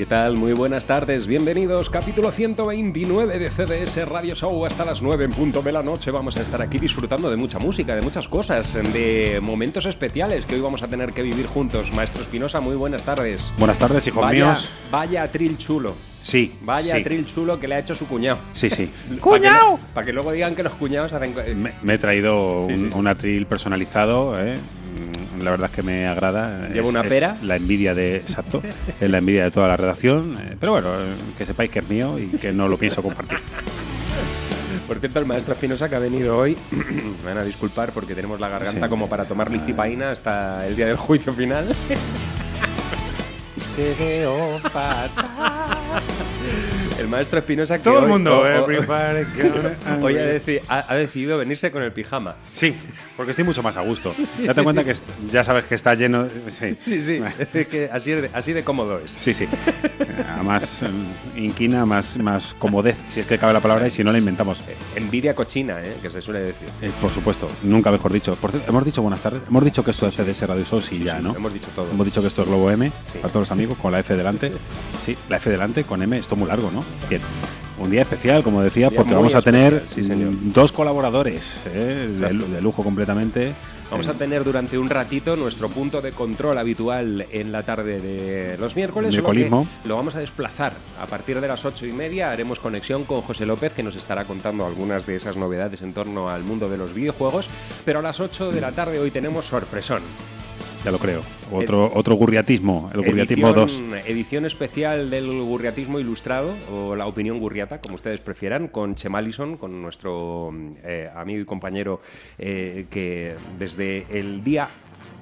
¿Qué tal? Muy buenas tardes, bienvenidos. Capítulo 129 de CDS Radio Show. Hasta las 9 en punto de la noche vamos a estar aquí disfrutando de mucha música, de muchas cosas, de momentos especiales que hoy vamos a tener que vivir juntos. Maestro Espinosa, muy buenas tardes. Buenas tardes, hijos Vaya, míos. vaya atril chulo. Sí, Vaya sí. atril chulo que le ha hecho su cuñado. Sí, sí. ¡Cuñado! Para que, luego digan que los cuñados hacen. Me, me he traído Sí, un, sí. un atril personalizado, ¿eh? Mm, La verdad es que me agrada. ¿Lleva Es- una es pera? La envidia de. Exacto. es la envidia de toda la redacción. eh, Pero bueno, que sepáis que es mío y que no lo pienso compartir. Por cierto, el maestro Espinosa que ha venido hoy, me van a disculpar porque tenemos la garganta Sí. como para tomar licipaína hasta el día del juicio final. El maestro Espinosa que Todo el mundo, o- o- everybody gonna- hoy ha, deci- ha- ha decidido venirse con el pijama. Sí, porque estoy mucho más a gusto. Date cuenta que est- ya sabes que está lleno. Sí, Sí, sí, que así, de, así de cómodo es. Sí, sí. A más eh, inquina, más, más comodez, si es que cabe la palabra, y si no la inventamos. Envidia cochina, ¿eh? que se suele decir. Eh, por supuesto, nunca mejor dicho. Por cierto, hemos dicho buenas tardes. Hemos dicho que esto es CDS Radio Show, sí, ya, Sí, ¿no? Hemos dicho todo. Hemos dicho que esto es Globo M, Sí. para todos los amigos, con la F delante. Sí, la F delante, con M, esto muy largo, ¿no? Bien. Un día especial, como decía, porque vamos a tener especial, sí, señor. dos colaboradores eh, de, lujo completamente. Vamos a tener durante un ratito nuestro punto de control habitual en la tarde de los miércoles. que. Lo vamos a desplazar. A partir de las ocho y media haremos conexión con José López, que nos estará contando algunas de esas novedades en torno al mundo de los videojuegos. Pero a las 8 de la tarde hoy tenemos sorpresón. Ya lo creo. Otro, otro gurriatismo, el gurriatismo 2. edición, edición especial del gurriatismo ilustrado, o la opinión gurriata, como ustedes prefieran, con Chemalison, con nuestro eh, amigo y compañero eh, que desde el día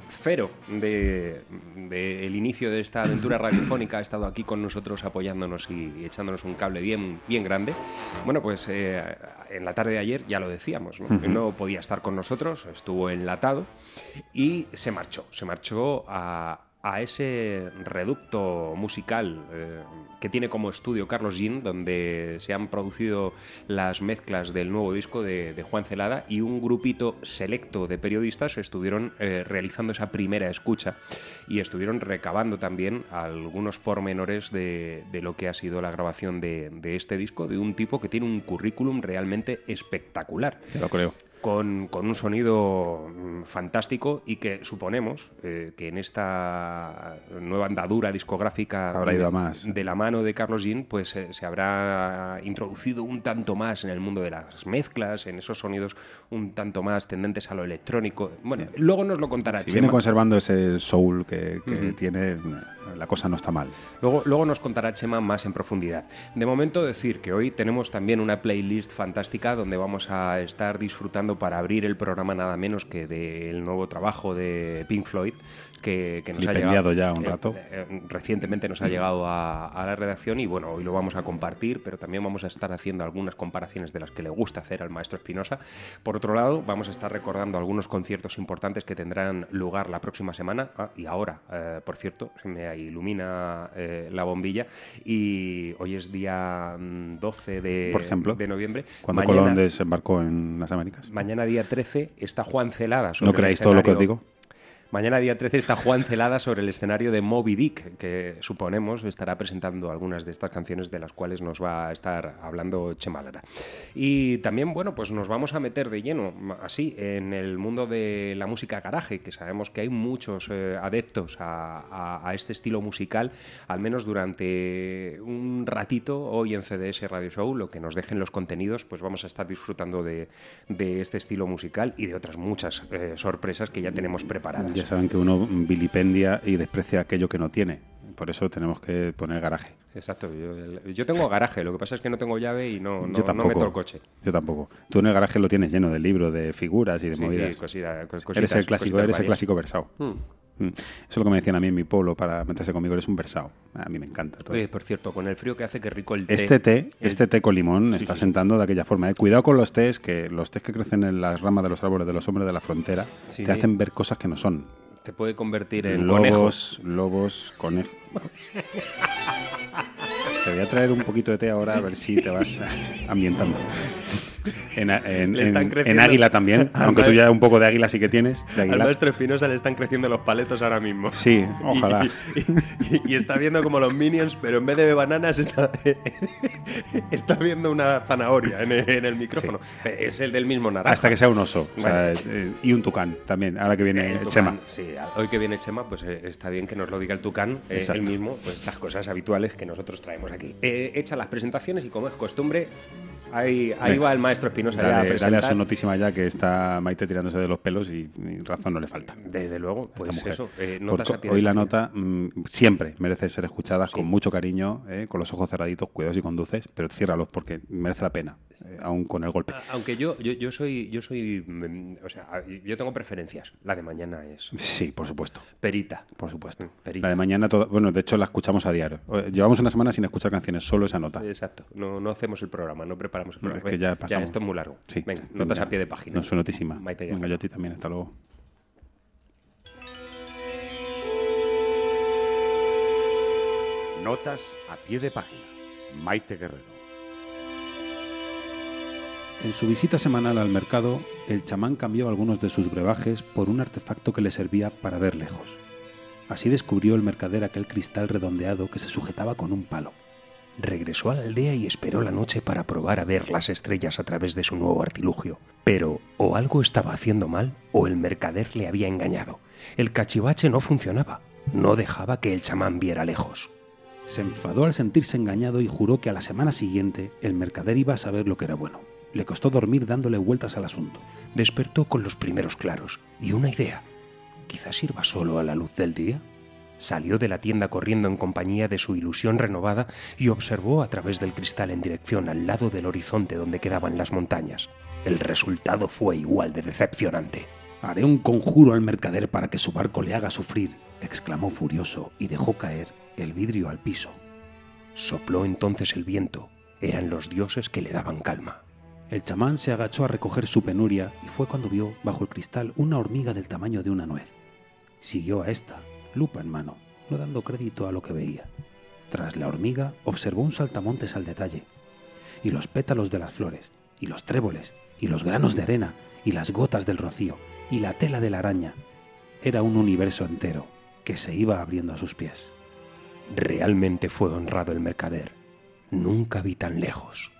cero del de, el inicio de esta aventura radiofónica ha estado aquí con nosotros apoyándonos y, y echándonos un cable bien, bien grande. Bueno, pues eh, en la tarde de ayer ya lo decíamos, ¿no? no podía estar con nosotros, estuvo enlatado y se marchó, se marchó a, a ese reducto musical eh, que tiene como estudio Carlos Jean, donde se han producido las mezclas del nuevo disco de, Juan Celada y un grupito selecto de periodistas estuvieron eh, realizando esa primera escucha y estuvieron recabando también algunos pormenores de, lo que ha sido la grabación de, de este disco, de un tipo que tiene un currículum realmente espectacular Ya lo creo. Con, con un sonido mm, fantástico y que suponemos eh, que en esta nueva andadura discográfica Habrá de, ido a más. de la mano de Carlos Jean, pues eh, se habrá introducido un tanto más en el mundo de las mezclas, en esos sonidos un tanto más tendentes a lo electrónico. Bueno, luego nos lo contará Si viene conservando ese soul que, que tiene, la cosa no está mal. Luego, luego nos contará Chema más en profundidad. De momento decir que hoy tenemos también una playlist fantástica donde vamos a estar disfrutando para abrir el programa nada menos que del nuevo trabajo de Pink Floyd que, que nos ha llegado ya un eh, rato. eh, recientemente nos ha llegado a, a la redacción y bueno, hoy lo vamos a compartir, pero también vamos a estar haciendo algunas comparaciones de las que le gusta hacer al maestro Espinosa. Por otro lado, vamos a estar recordando algunos conciertos importantes que tendrán lugar la próxima semana Ah, y ahora, eh, por cierto, se me ilumina eh, la bombilla y hoy es día mm, 12 de, Por ejemplo, de noviembre. Cuando Mañana- Colón desembarcó en las Américas. Mañana día 13 está Juan Celada. sobre ¿No creáis todo lo que os digo? Mañana día 13 está Juan Celada sobre el escenario de Moby Dick, que suponemos estará presentando algunas de estas canciones de las cuales nos va a estar hablando Chema Lara. Y también, bueno, pues nos vamos a meter de lleno, así, en el mundo de la música garaje, que sabemos que hay muchos eh, adeptos a, a- este estilo musical, al menos durante un ratito hoy en CDS Radio Show, lo que nos dejen los contenidos, pues vamos a estar disfrutando de, de este estilo musical y de otras muchas eh, sorpresas que ya tenemos preparadas. Ya saben que uno vilipendia y desprecia aquello que no tiene. Por eso tenemos que poner garaje. Exacto, yo, tengo garaje, lo que pasa es que no tengo llave y no, no, yo no tampoco. meto el coche. Yo tampoco. Tú en el garaje lo tienes lleno de libros, de figuras y de Sí, movidas. sí, cosita- cos- eres el clásico, eres el clásico versado. Hmm. Mm. Eso es lo que me decían a mí en mi pueblo para meterse conmigo. Eres un versado. A mí me encanta. todo Oye, por cierto, con el frío que hace, que rico el té. Este té, El- este té con limón Sí, está sí, sentando de aquella forma. ¿eh? Cuidado con los tés, que los tés que crecen en las ramas de los árboles de los hombres de la frontera Sí. te hacen ver cosas que no son. Te puede convertir en conejos. lobos, lobos, conejos. Te voy a traer un poquito de té ahora a ver si te vas ambientando. En, en- Le están en- águila también, Al aunque tú ya un poco de águila sí que tienes. De Al águila. maestro Espinosa le están creciendo los paletos ahora mismo. Sí, ojalá. Y, y- y está viendo como los minions, pero en vez de bananas está, está viendo una zanahoria en el, micrófono. Es el del mismo naranja. Hasta que sea un oso. o sea, Vale. eh, y un tucán también, ahora que viene tucán, Chema. Sí, hoy que viene Chema, pues eh, está bien que nos lo diga el Tucán, eh, él mismo, pues estas cosas habituales que nosotros traemos aquí. Eh, hechas las presentaciones y como es costumbre, ahí, ahí Venga. va el maestro Espinosa Dale, dale a su notísima ya que está Maite tirándose de los pelos y, y razón no le falta. Desde luego, pues mujer. eso, eh, notas a hoy la nota mm, siempre merece ser escuchada con mucho cariño, eh, con los ojos cerraditos, cuidados y conduces, pero ciérralos porque merece la pena, eh, aún con el golpe. Aunque yo, yo, yo soy, yo soy, mm, o sea, yo tengo preferencias. La de mañana es Sí, por supuesto. perita. Por supuesto. Perita. La de mañana, toda- bueno, de hecho la escuchamos a diario. Eh, Llevamos una semana sin escuchar canciones, solo esa nota. Exacto. No, no hacemos el programa, no preparamos el programa. es que ya pasamos. esto es muy largo. Sí, Venga, sí, notas ya. a pie de página. No, su notísima. Maite Venga, Guerrero. yo a ti también, hasta luego. Notas a pie de página. Maite Guerrero. En su visita semanal al mercado, el chamán cambió algunos de sus brebajes por un artefacto que le servía para ver lejos. Así descubrió el mercader aquel cristal redondeado que se sujetaba con un palo. Regresó a la aldea y esperó la noche para probar a ver las estrellas a través de su nuevo artilugio. Pero o algo estaba haciendo mal o el mercader le había engañado. El cachivache no funcionaba. No dejaba que el chamán viera lejos. Se enfadó al sentirse engañado y juró que a la semana siguiente el mercader iba a saber lo que era bueno. Le costó dormir dándole vueltas al asunto. Despertó con los primeros claros y una idea. Quizás sirva solo a la luz del día. Salió de la tienda corriendo en compañía de su ilusión renovada y observó a través del cristal en dirección al lado del horizonte donde quedaban las montañas. El resultado fue igual de decepcionante. Haré un conjuro al mercader para que su barco le haga sufrir, exclamó furioso y dejó caer el vidrio al piso. Sopló entonces el viento. Eran los dioses que le daban calma. El chamán se agachó a recoger su penuria y fue cuando vio bajo el cristal una hormiga del tamaño de una nuez. Siguió a esta, lupa en mano, no dando crédito a lo que veía. Tras la hormiga observó un saltamontes al detalle, y los pétalos de las flores, y los tréboles, y los granos de arena, y las gotas del rocío, y la tela de la araña. Era un universo entero que se iba abriendo a sus pies. Realmente fue honrado el mercader. Nunca vi tan lejos.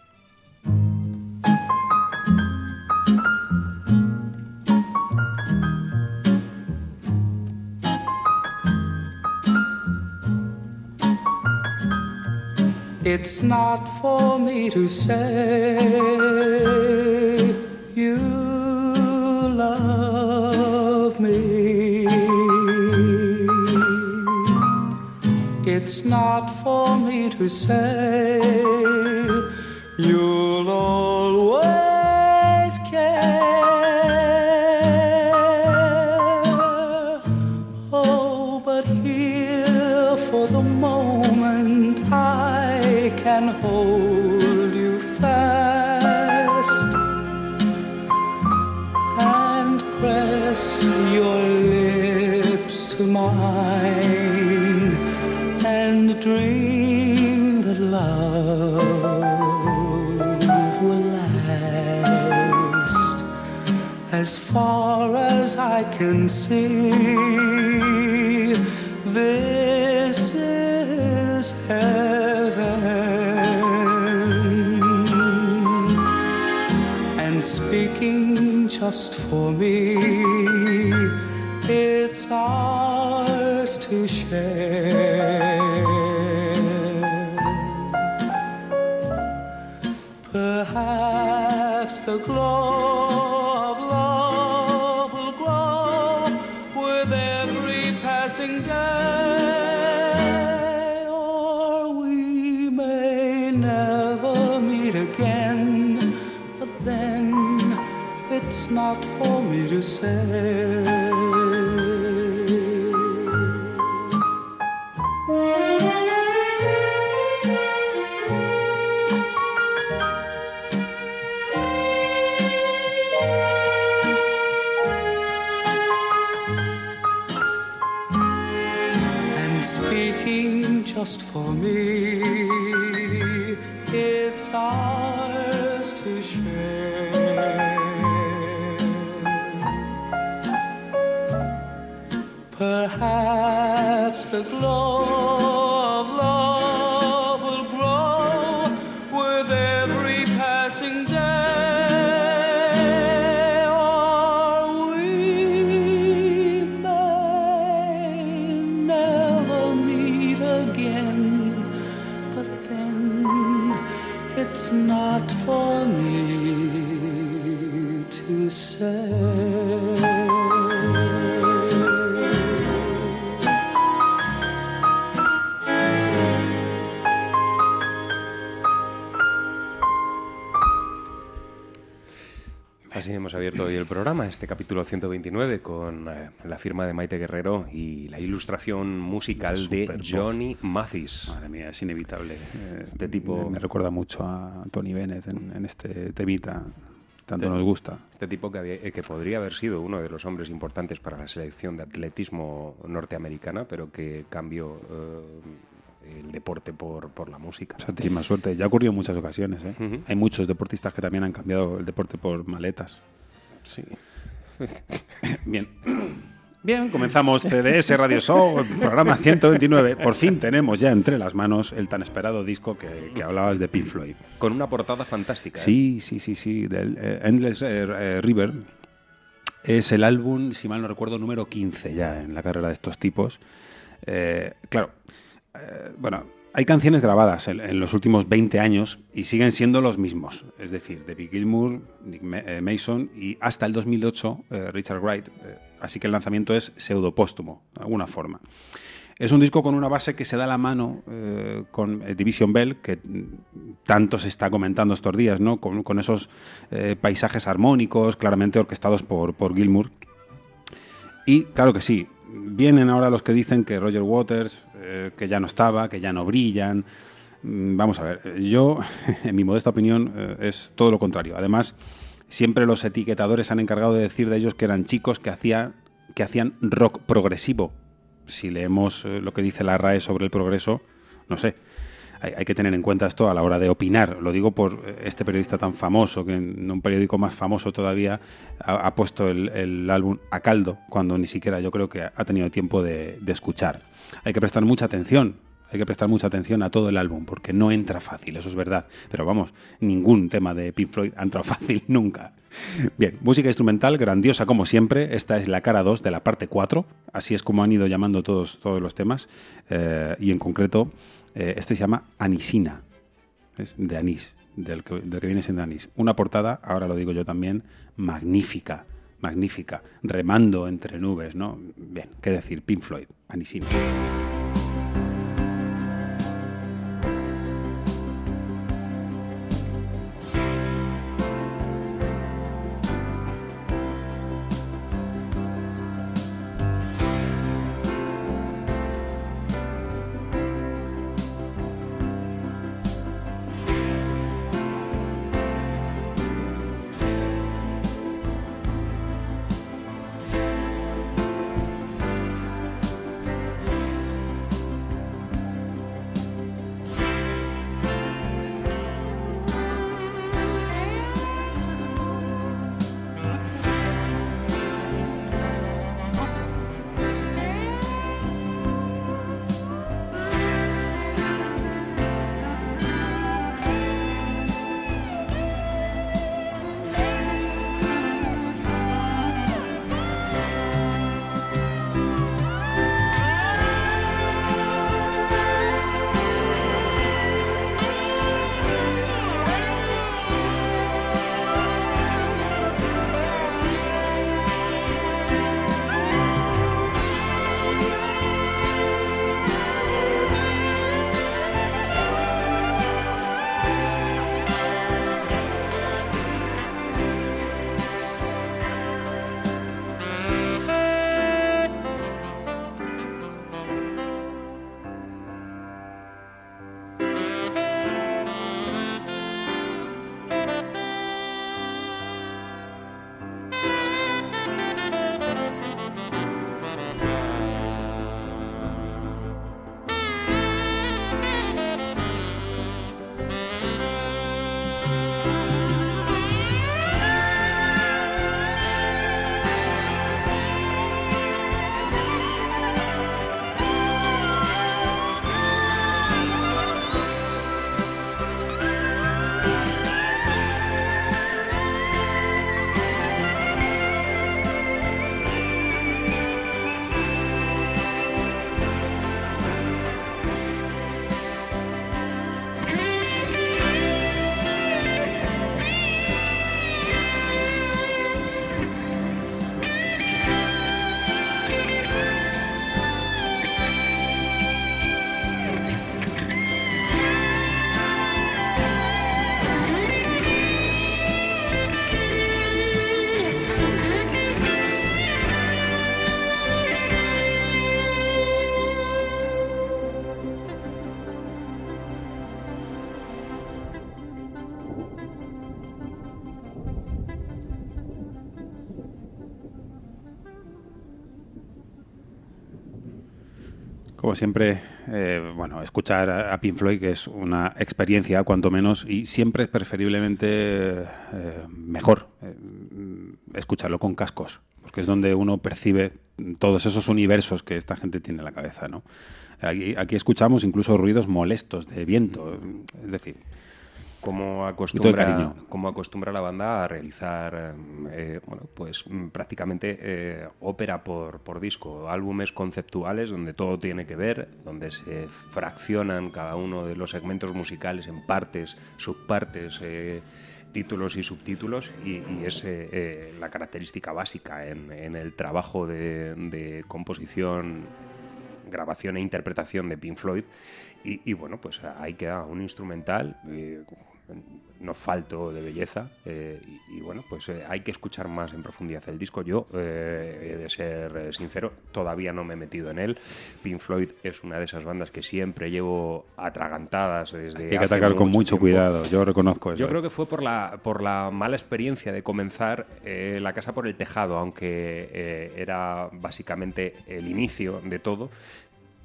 It's not for me to say you love me. it's not for me to say. You'll always care. As far as I can see. This is heaven and speaking just for me, it's ours to share. Perhaps the glow for me to say. Programa, este capítulo 129, con eh, la firma de Maite Guerrero y la ilustración musical de voz. Johnny Mathis. Madre mía, es inevitable. Este tipo- Me, me recuerda mucho a Tony Bennett en, en este temita. Tanto nos gusta. Este tipo que, había- eh, que podría haber sido uno de los hombres importantes para la selección de atletismo norteamericana, pero que cambió eh, el deporte por, por la música. Santísima suerte. Ya ha ocurrido en muchas ocasiones. ¿eh? Ujú. Hay muchos deportistas que también han cambiado el deporte por maletas. Sí. Bien. Bien, comenzamos CDS Radio Show, programa 129. Por fin tenemos ya entre las manos el tan esperado disco que, que hablabas de Pink Floyd. Con una portada fantástica. ¿eh? Sí, sí, sí, sí. Del eh, Endless eh, River es el álbum, si mal no recuerdo, número 15 ya en la carrera de estos tipos. Claro, bueno, hay canciones grabadas en, los últimos 20 años y siguen siendo los mismos. Es decir, David Gilmour, Nick eh, Mason y hasta el 2008 eh, Richard Wright. Eh, así que el lanzamiento es pseudopóstumo, de alguna forma. Es un disco con una base que se da la mano con Division Bell, que tanto se está comentando estos días, ¿no? Con, esos paisajes armónicos, claramente orquestados por, por Gilmour. Y claro que sí, vienen ahora los que dicen que Roger Waters, eh, que ya no estaba, que ya no brillan. Mm, Vamos a ver, yo, en mi modesta opinión, eh, es todo lo contrario. Además, siempre los etiquetadores han encargado de decir de ellos que eran chicos que hacían, que hacían rock progresivo. Si leemos eh, lo que dice la RAE sobre el progreso, no sé. Hay, que tener en cuenta esto a la hora de opinar. Lo digo por eh, este periodista tan famoso, que en un periódico más famoso todavía ha, puesto el, el álbum a caldo, cuando ni siquiera yo creo que ha tenido tiempo de, de escuchar. Hay que prestar mucha atención. Hay que prestar mucha atención a todo el álbum, porque no entra fácil, eso es verdad. Pero vamos, ningún tema de Pink Floyd ha entrado fácil nunca. Bien, música instrumental, grandiosa como siempre. Esta es la cara 2 de la parte 4. Así es como han ido llamando todos, todos los temas. Eh, y en concreto, eh, este se llama Anisina, de anís, del que, del que viene siendo anís. Una portada, ahora lo digo yo también, magnífica, magnífica, remando entre nubes, ¿no? Bien, qué decir, Pink Floyd, Anisina. Como siempre, eh, bueno, escuchar a Pink Floyd, que es una experiencia, cuanto menos, y siempre es preferiblemente eh, mejor eh, escucharlo con cascos, porque es donde uno percibe todos esos universos que esta gente tiene en la cabeza, ¿no? Aquí escuchamos incluso ruidos molestos de viento, es decir, como acostumbra, como acostumbra la banda a realizar eh, bueno, pues mm, prácticamente eh, ópera por, por disco, álbumes conceptuales donde todo tiene que ver, donde se fraccionan cada uno de los segmentos musicales en partes, subpartes, eh, títulos y subtítulos y, y es eh, eh, la característica básica en, en el trabajo de, de composición grabación e interpretación de Pink Floyd. Y, y, bueno, pues ahí queda un instrumental eh, no falto de belleza eh, y, y, bueno, pues eh, hay que escuchar más en profundidad el disco. Yo, eh, he de ser sincero, todavía no me he metido en él. Pink Floyd es una de esas bandas que siempre llevo atragantadas desde hay que hace atacar con mucho tiempo. cuidado, yo reconozco eso. Yo creo que fue por la, por la mala experiencia de comenzar La Casa por el Tejado, aunque era básicamente el inicio de todo.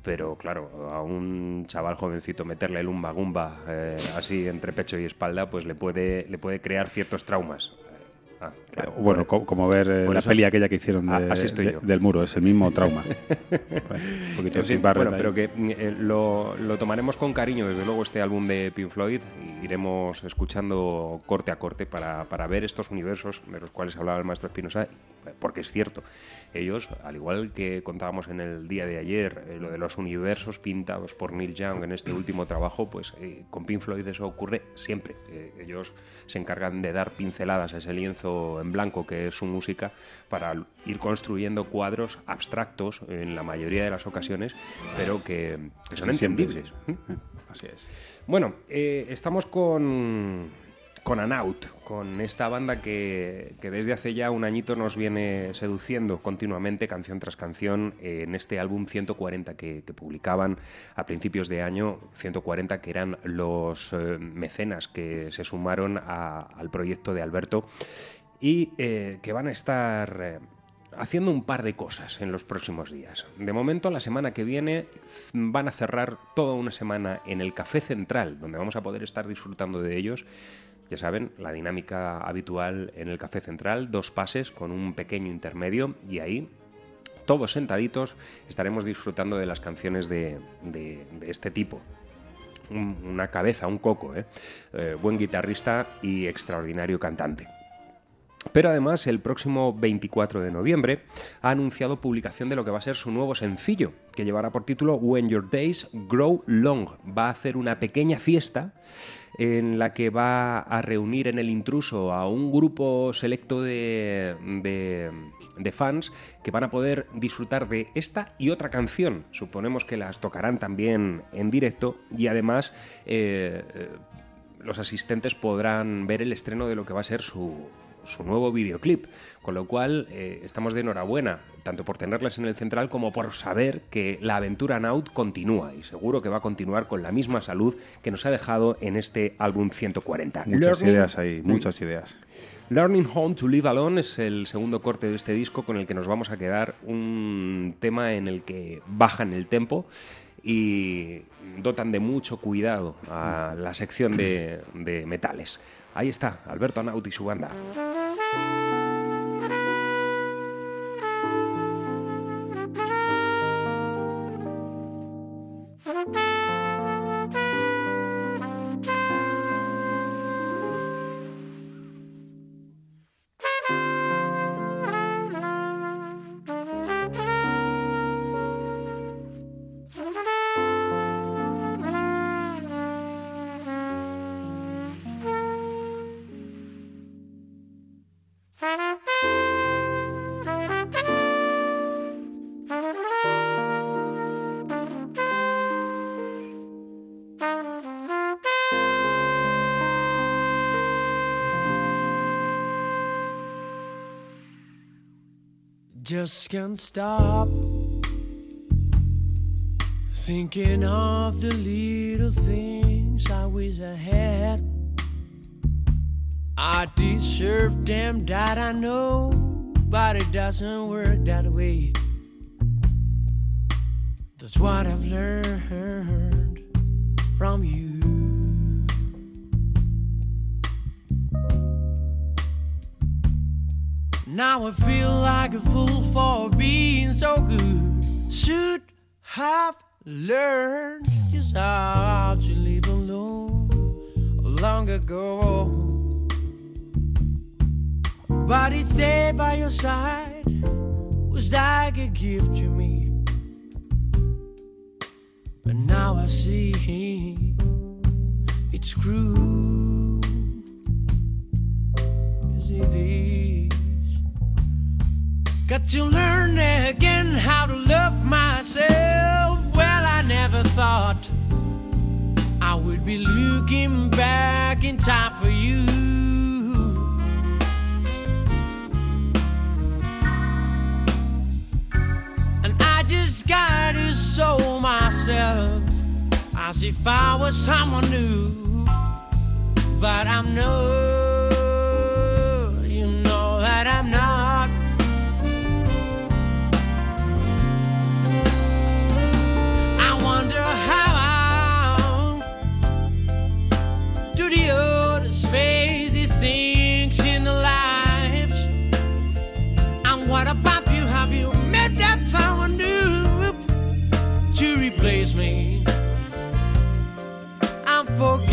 Pero claro, a un chaval jovencito meterle el umba gumba eh, así entre pecho y espalda, pues le puede, le puede crear ciertos traumas. Ah, claro. Bueno, co- como ver eh, la eso- peli aquella que hicieron de- Ah, así estoy de- yo. del muro, es el mismo trauma. Un poquito En fin, sin Barrett bueno, pero que mm, eh, lo, lo tomaremos con cariño, desde luego, este álbum de Pink Floyd. Iremos escuchando corte a corte para, para ver estos universos de los cuales hablaba el maestro Espinosa, porque es cierto. Ellos, al igual que contábamos en el día de ayer, eh, lo de los universos pintados por Neil Young en este último trabajo, pues con Pink Floyd eso ocurre siempre. Ellos se encargan de dar pinceladas a ese lienzo en blanco que es su música para ir construyendo cuadros abstractos en la mayoría de las ocasiones, pero que, que son Sí, entendibles. sí. Así es. Bueno, eh, estamos con, con Anaut, con esta banda que, que desde hace ya un añito nos viene seduciendo continuamente, canción tras canción, eh, en este álbum 140 que, que publicaban a principios de año, 140 que eran los eh, mecenas que se sumaron a- al proyecto de Alberto y eh, que van a estar... eh, haciendo un par de cosas en los próximos días. De momento, la semana que viene van a cerrar toda una semana en el Café Central, donde vamos a poder estar disfrutando de ellos. Ya saben, la dinámica habitual en el Café Central, dos pases con un pequeño intermedio y ahí todos sentaditos estaremos disfrutando de las canciones de, este tipo. Un- una cabeza, un coco, ¿eh? Eh, buen guitarrista y extraordinario cantante. Pero además, el próximo 24 de noviembre ha anunciado publicación de lo que va a ser su nuevo sencillo, que llevará por título When Your Days Grow Long. Va a hacer una pequeña fiesta en la que va a reunir en el intruso a un grupo selecto de, de- de fans que van a poder disfrutar de esta y otra canción. Suponemos que las tocarán también en directo y además eh, eh, los asistentes podrán ver el estreno de lo que va a ser su, su nuevo videoclip. Con lo cual, eh, estamos de enhorabuena, tanto por tenerles en el central como por saber que la aventura Naut continúa y seguro que va a continuar con la misma salud que nos ha dejado en este álbum 140. Muchas Learning- ideas ahí, muchas ideas. Learning Home to Live Alone es el segundo corte de este disco con el que nos vamos a quedar un tema en el que bajan el tempo y dotan de mucho cuidado a la sección de, de metales. Ahí está, Alberto Anaut y su banda. Just can't stop thinking of the little things I wish I had. I deserve them that I know, but it doesn't work that way. That's what I've learned from you. Now I feel like a fool for being so good. Should have learned just how to live alone long ago. But each day by your side was like a gift to me. But now I see it's cruel. Yes, it is. Got to learn again how to love myself. Well, I never thought I would be looking back in time for you. And I just got to show myself as if I was someone new. But I'm no,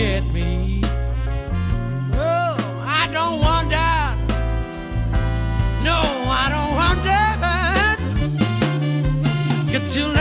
forget me? Oh, I don't wonder. No, I don't wonder. Get to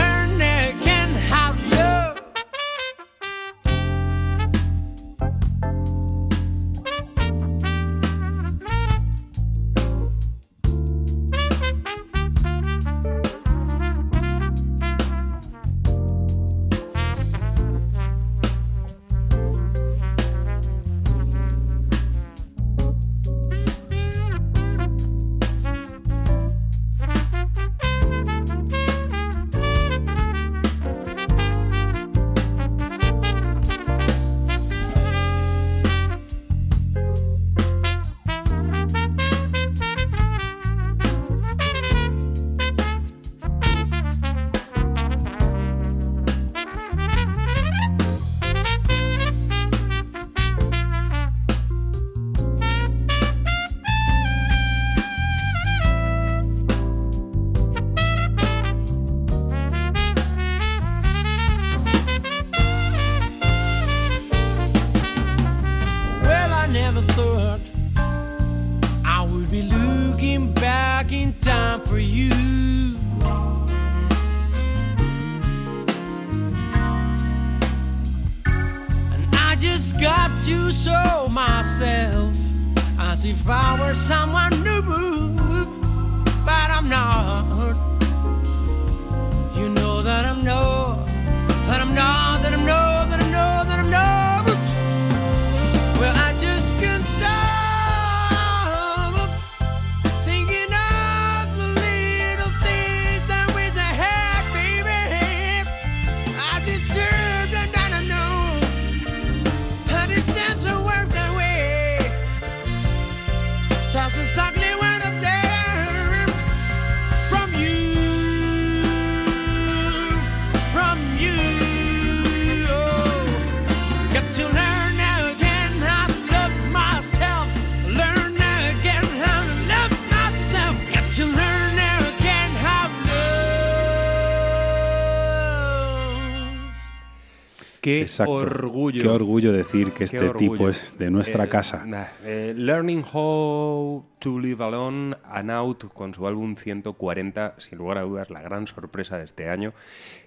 Qué Exacto. orgullo. Qué orgullo decir que este orgullo. tipo es de nuestra Eh, casa. eh, Learning How to Live Alone and Out con su álbum 140, sin lugar a dudas, la gran sorpresa de este año.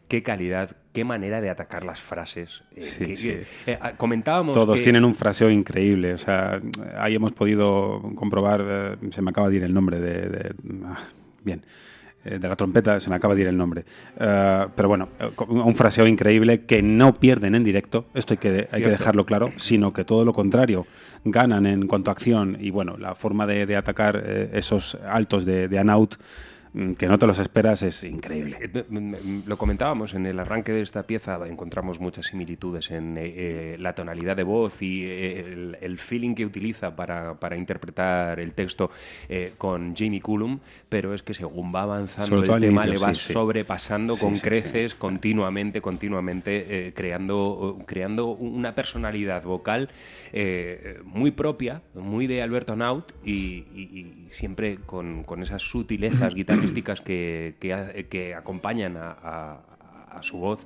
Qué calidad, qué manera de atacar las frases. Eh, Sí, que- sí. que- ah, comentábamos Todos que- tienen un fraseo increíble. O sea, ahí hemos podido comprobar, se me acaba de ir el nombre de... de- ah, bien. Eh, de la trompeta, se me acaba de ir el nombre. Eh, pero bueno, eh, un fraseo increíble que no pierden en directo, esto hay que, hay que dejarlo claro, sino que todo lo contrario, ganan en cuanto a acción y bueno, la forma de, de atacar eh, esos altos de, de Anaut que no te los esperas es increíble. Eh, Lo comentábamos en el arranque de esta pieza, encontramos muchas similitudes en eh, eh, la tonalidad de voz y el, el feeling que utiliza para, para interpretar el texto eh, con Jamie Cullum, pero es que según va avanzando el tema inicio, le va sí, sobrepasando Sí, con sí, creces continuamente, continuamente, eh, creando, creando una personalidad vocal muy propia, muy de Alberto Naut y, y- y siempre con, con esas sutilezas guitarrísticas que, que ha- que acompañan a, a- a su voz.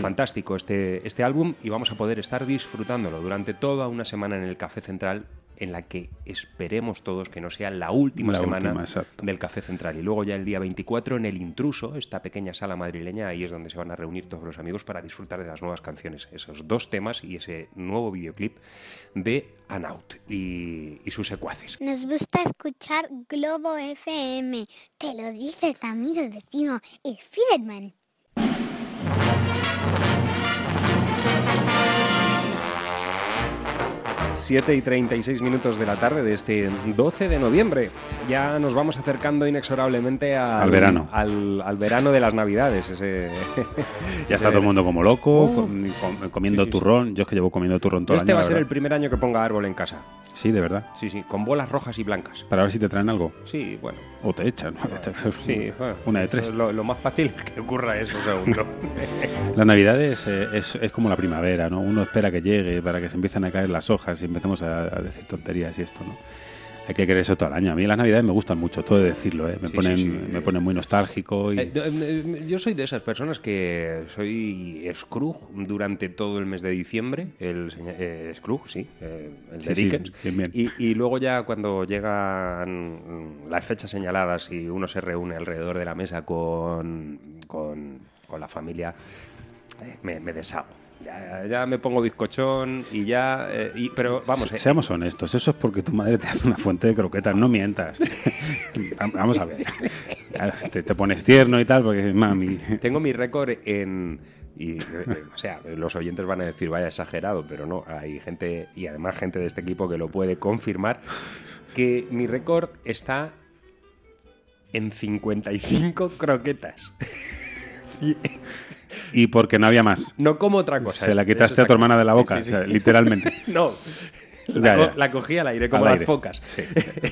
Fantástico este, este álbum y vamos a poder estar disfrutándolo durante toda una semana en el Café Central en la que esperemos todos que no sea la última La semana última, del Café Central. Y luego ya el día 24 en El Intruso, esta pequeña sala madrileña, ahí es donde se van a reunir todos los amigos para disfrutar de las nuevas canciones, esos dos temas y ese nuevo videoclip de Anaut y, y sus secuaces. Nos gusta escuchar Globo FM. Te lo dice tu amigo vecino, Spiderman. 7 y 36 minutos de la tarde de este 12 de noviembre. Ya nos vamos acercando inexorablemente al, Al verano. Al, al verano de las Navidades. Ese, Ya está todo el mundo como loco, Oh. com- com- comiendo Sí, sí, sí. turrón. Yo es que llevo comiendo turrón todo Este el año. va a ser el primer año que ponga árbol en casa. Sí, de verdad. Sí, sí, con bolas rojas y blancas. Para ver si te traen algo. Sí, bueno. O te echan. ¿no? Sí, bueno, Una de tres. Lo, lo más fácil es que ocurra eso, seguro. La Navidad es, eh, es, es como la primavera, ¿no? Uno espera que llegue para que se empiecen a caer las hojas y empecemos a, a decir tonterías y esto, ¿no? Hay que querer eso todo el año. A mí las Navidades me gustan mucho, todo de decirlo, ¿eh? Me, Sí, ponen, sí, sí. me ponen muy nostálgico y... Eh, d- eh, Yo soy de esas personas que soy Scrooge durante todo el mes de diciembre. El eh, Scrooge, sí, eh, el de Dickens. bien, bien. Y, y luego ya cuando llegan las fechas señaladas y uno se reúne alrededor de la mesa con, con, con la familia, eh, me, me deshago. Ya, ya me pongo bizcochón y ya... eh, y- pero vamos... eh, Seamos honestos, eso es porque tu madre te hace una fuente de croquetas, no mientas. Vamos a ver. Te, te pones tierno y tal, porque mami. Tengo mi récord en. Y, eh, o sea, los oyentes van a decir, vaya exagerado, pero no, hay gente, y además gente de este equipo que lo puede confirmar, que mi récord está en 55 croquetas. Y Y porque no había más. no como otra cosa. Se la quitaste a tu hermana de la boca, Sí, sí, o sea, sí. literalmente. no. Ya, La, co- ya. la cogí al aire, como Al las focas. Sí.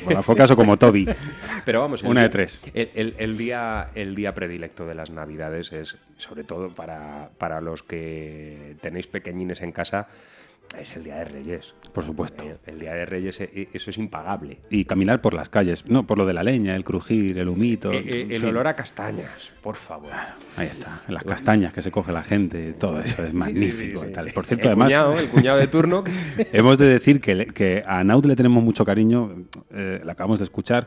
Como las focas o como Toby. Pero vamos, Una día- de tres. El, el- el día, el día predilecto de las Navidades es, sobre todo para, para los que tenéis pequeñines en casa, es el Día de Reyes. Por supuesto. Eh, El Día de Reyes, eh, eso es impagable. Y caminar por las calles. No, por lo de la leña, el crujir, el humito. Eh, eh, el fin. olor a castañas, por favor. Ahí está. Las castañas que se coge la gente, todo eso es magnífico. sí, y sí. tal. Por cierto, El además. cuñado, el cuñado de turno. Hemos de decir que, que a Naut le tenemos mucho cariño, eh, la acabamos de escuchar,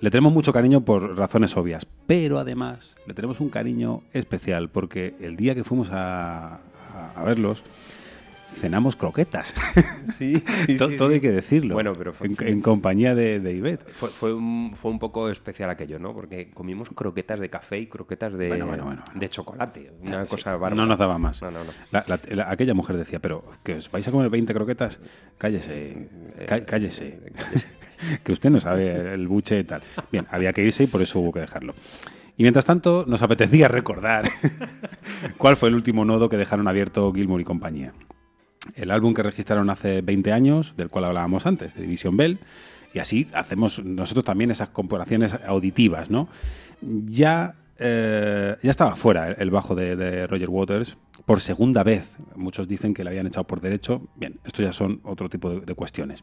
le tenemos mucho cariño por razones obvias, pero además le tenemos un cariño especial porque el día que fuimos a, a- a verlos, cenamos croquetas. Sí, To- todo hay que decirlo. Bueno, pero fue- en, en compañía de, de Ivette. Fue, fue, un, fue un poco especial aquello, ¿no? Porque comimos croquetas de café y croquetas de, Bueno, bueno, bueno, de chocolate. Una Sí, cosa bárbara. No nos daba más. No, no, no. La- la- la- aquella mujer decía, pero que os vais a comer 20 croquetas, cállese, cá- cállese, que usted no sabe el buche y tal. Bien, había que irse y por eso hubo que dejarlo. Y mientras tanto, nos apetecía recordar cuál fue el último nodo que dejaron abierto Gilmour y compañía. El álbum que registraron hace 20 años, del cual hablábamos antes, de División Bell, y así hacemos nosotros también esas comparaciones auditivas, ¿no? Ya, eh, ya estaba fuera el, bajo de, Roger Waters por segunda vez. Muchos dicen que le habían echado por derecho. Bien, esto ya son otro tipo de, cuestiones.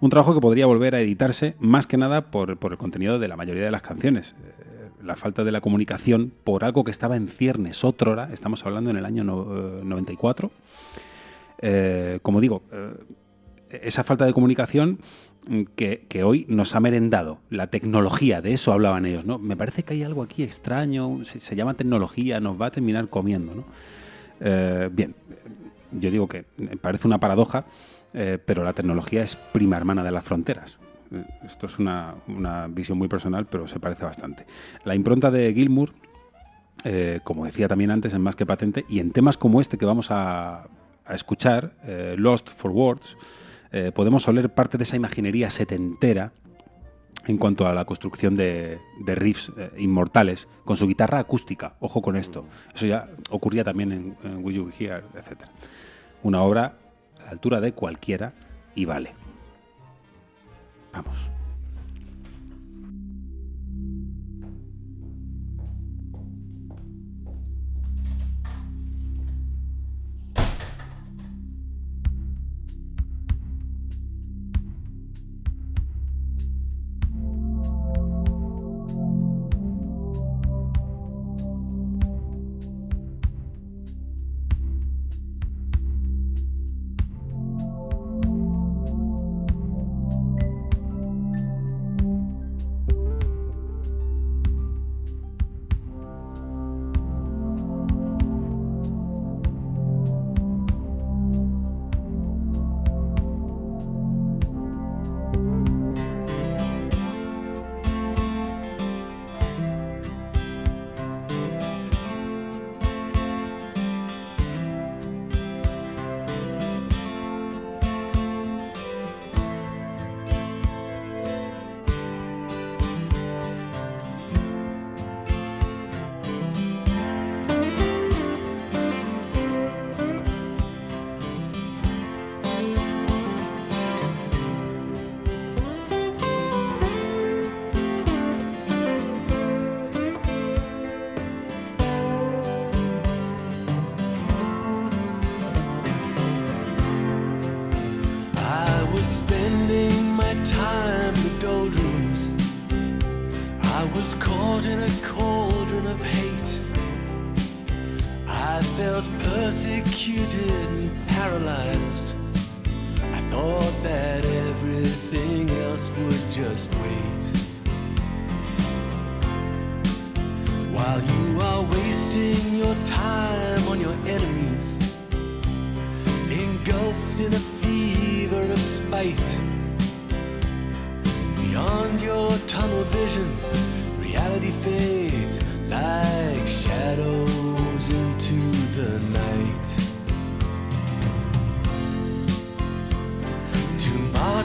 Un trabajo que podría volver a editarse más que nada por, por el contenido de la mayoría de las canciones. Eh, la falta de la comunicación por algo que estaba en ciernes otrora, estamos hablando en el año no- eh, 94. Eh, como digo, eh, esa falta de comunicación mm, que, hoy nos ha merendado. La tecnología, de eso hablaban ellos, ¿no? Me parece que hay algo aquí extraño, se, llama tecnología, nos va a terminar comiendo, ¿no? Eh, bien, yo digo que parece una paradoja, pero la tecnología es prima hermana de las fronteras. Esto es una, visión muy personal, pero se parece bastante. La impronta de Gilmour, como decía también antes, es más que patente, y en temas como este que vamos a, a escuchar, eh, Lost for Words, eh, podemos oler parte de esa imaginería setentera en cuanto a la construcción de, de riffs eh, inmortales con su guitarra acústica. Ojo con esto. Eso ya ocurría también en, en Will You Here, etc. Una obra a la altura de cualquiera y vale. Vamos.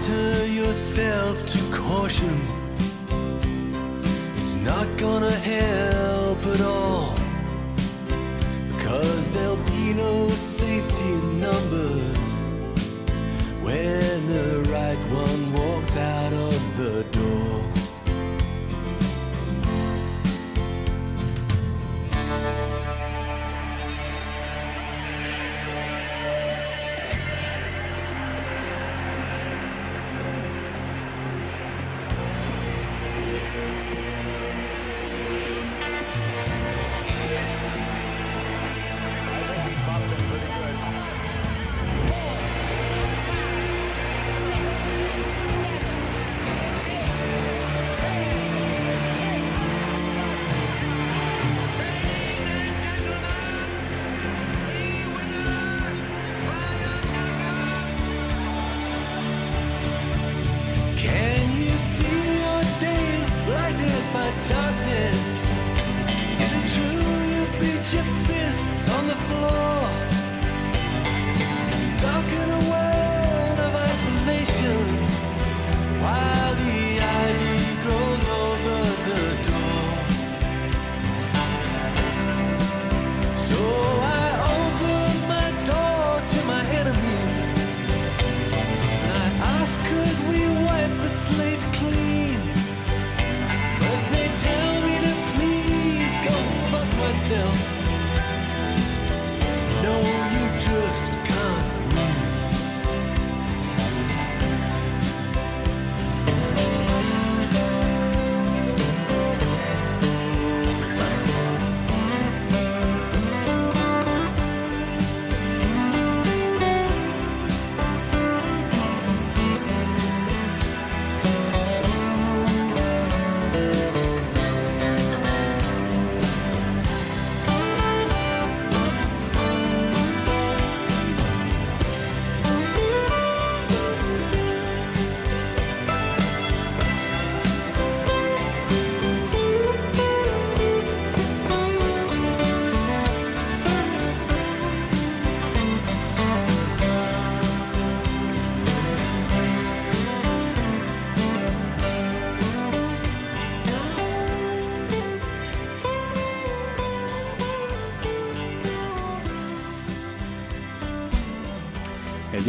Martyr yourself to caution is not gonna help at all. Because there'll be no safety in numbers when the right one walks out of the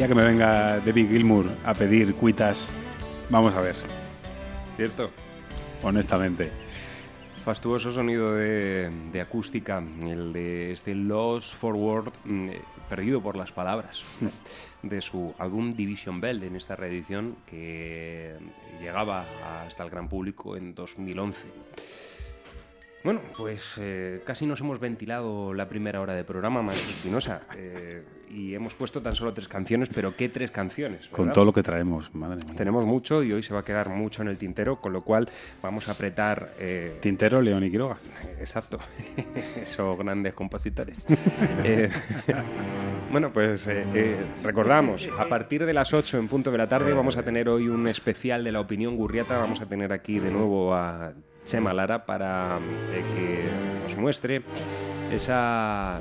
día que me venga David Gilmour a pedir cuitas, vamos a ver. ¿Cierto? Honestamente. Fastuoso sonido de, de acústica, el de este Lost Forward, mm, eh, perdido por las palabras, de su álbum Division Bell en esta reedición que llegaba hasta el gran público en 2011. Bueno, pues eh, casi nos hemos ventilado la primera hora de programa, Maestro Espinosa, eh, y hemos puesto tan solo tres canciones, pero ¿qué tres canciones? Con todo lo que traemos, madre mía. Tenemos mucho y hoy se va a quedar mucho en el tintero, con lo cual vamos a apretar... eh, Tintero, León y Quiroga. Exacto, esos grandes compositores. Eh, bueno, pues recordamos, a partir de las 8 en punto de la tarde vamos a tener hoy un especial de la opinión gurriata. Vamos a tener aquí de nuevo a Chema Lara para eh, que nos muestre esa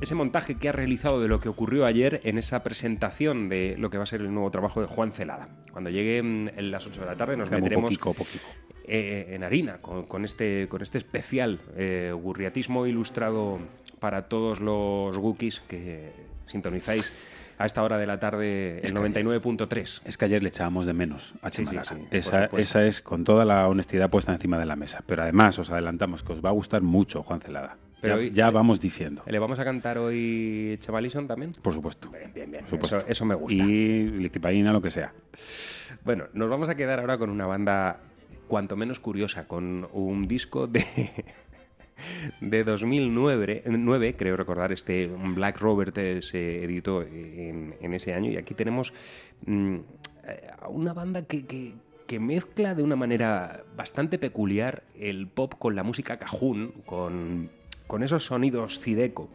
ese montaje que ha realizado de lo que ocurrió ayer en esa presentación de lo que va a ser el nuevo trabajo de Juan Celada. Cuando llegue mm, en las 8 de la tarde nos Como meteremos poquito, poquito. eh, en harina con, con este, con este especial eh, gurriatismo ilustrado para todos los Wookiees que sintonizáis a esta hora de la tarde el 99.3. Es que ayer le echábamos de menos a Sí, Chema sí, Lara. sí, por esa, esa es con toda la honestidad puesta encima de la mesa. Pero además os adelantamos que os va a gustar mucho Juan Celada. Pero ya, hoy- ya vamos diciendo. ¿Le vamos a cantar hoy Chavalison también? Por supuesto. Bien, bien, bien. Por supuesto. Eso, eso me gusta. Y liquipaína, lo que sea. Bueno, nos vamos a quedar ahora con una banda cuanto menos curiosa, con un disco de, de 2009, nueve, creo recordar, este Black Robert eh, se editó en, ese año y aquí tenemos mm, a una banda que, que- mezcla de una manera bastante peculiar el pop con la música cajún, con, con esos sonidos cideco.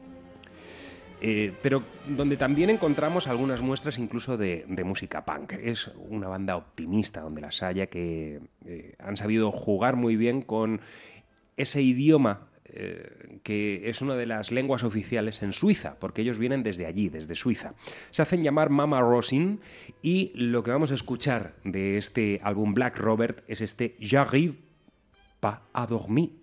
Eh, pero donde también encontramos algunas muestras incluso de, de música punk. Es una banda optimista donde las haya que eh, han sabido jugar muy bien con ese idioma eh, que es una de las lenguas oficiales en Suiza, porque ellos vienen desde allí, desde Suiza. Se hacen llamar Mama Rosin y lo que vamos a escuchar de este álbum Black Robert es este J'arrive pas à dormir.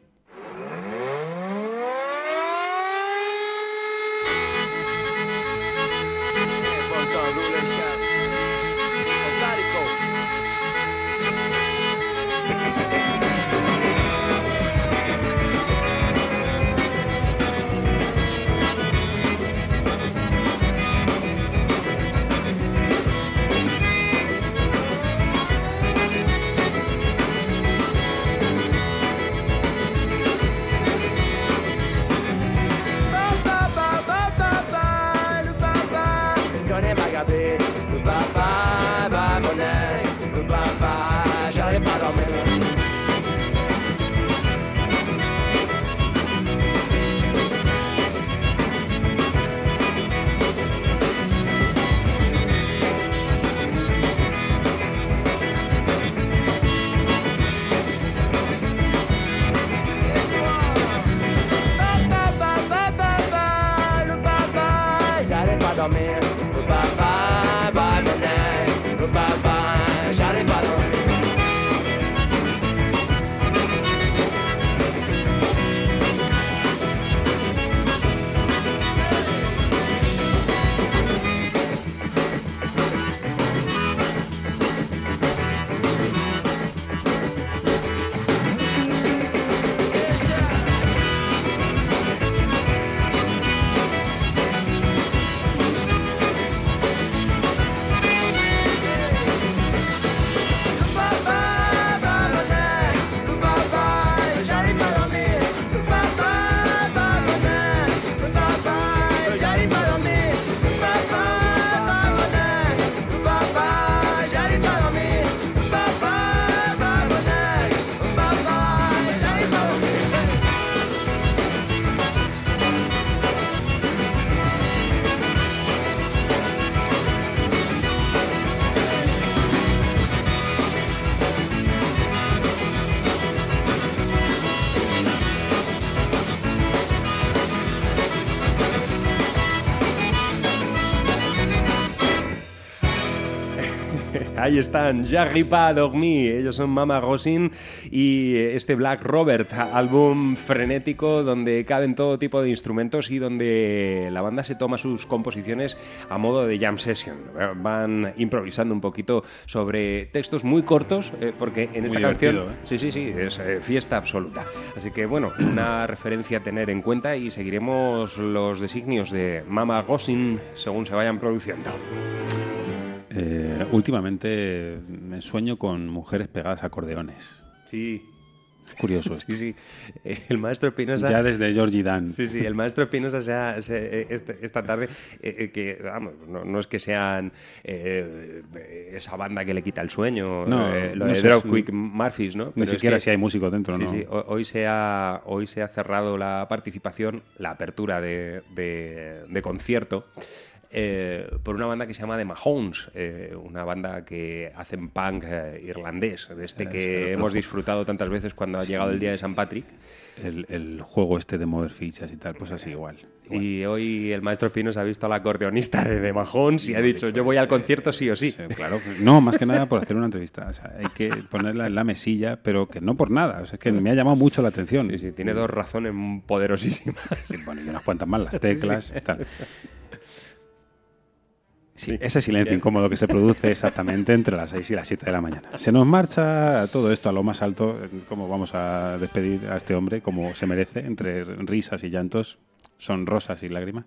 Ahí están, J'arrive pas a dormir, ellos son Mama Rosin y este Black Robert, álbum frenético donde caben todo tipo de instrumentos y donde la banda se toma sus composiciones a modo de jam session. Van improvisando un poquito sobre textos muy cortos, eh, porque en esta Muy canción, ¿eh? sí, sí, sí, es eh, fiesta absoluta. Así que bueno, una referencia a tener en cuenta y seguiremos los designios de Mama Rosin según se vayan produciendo. Eh, últimamente me sueño con mujeres pegadas a acordeones. Sí. Es curioso. Sí, sí. Eh, El maestro Espinosa. Ya desde Georgie Dan. Sí, sí, el maestro Espinosa se ha- se- eh, este- esta tarde, eh, que vamos, no, no es que sean eh, esa banda que le quita el sueño, No, lo no de Drop Quick Murphys, ¿no? Ni Pero es siquiera que- si hay músicos dentro, Sí, ¿no? sí, ho- hoy se, ha, hoy se ha cerrado la participación, la apertura de, de- de concierto. Eh, por una banda que se llama The Mahones, eh, una banda que hacen punk eh, irlandés, de este Eh, que hemos disfrutado tantas veces cuando ha llegado el día de San Patrick. El, el juego este de mover fichas y tal, pues así igual. Y hoy el maestro Pinos ha visto al acordeonista de The Mahones y ha dicho, yo voy al concierto sí o sí. Claro, no, más que nada por hacer una entrevista. O sea, hay que ponerla en la mesilla, pero que no por nada. O sea, es que me ha llamado mucho la atención. Sí, sí, tiene dos razones poderosísimas. Sí, bueno, y unas cuantas más, las teclas, sí. tal. Sí, ese silencio incómodo que se produce exactamente entre las 6 y las 7 de la mañana. Se nos marcha todo esto a lo más alto. ¿Cómo vamos a despedir a este hombre como se merece? Entre risas y llantos, son rosas y lágrimas.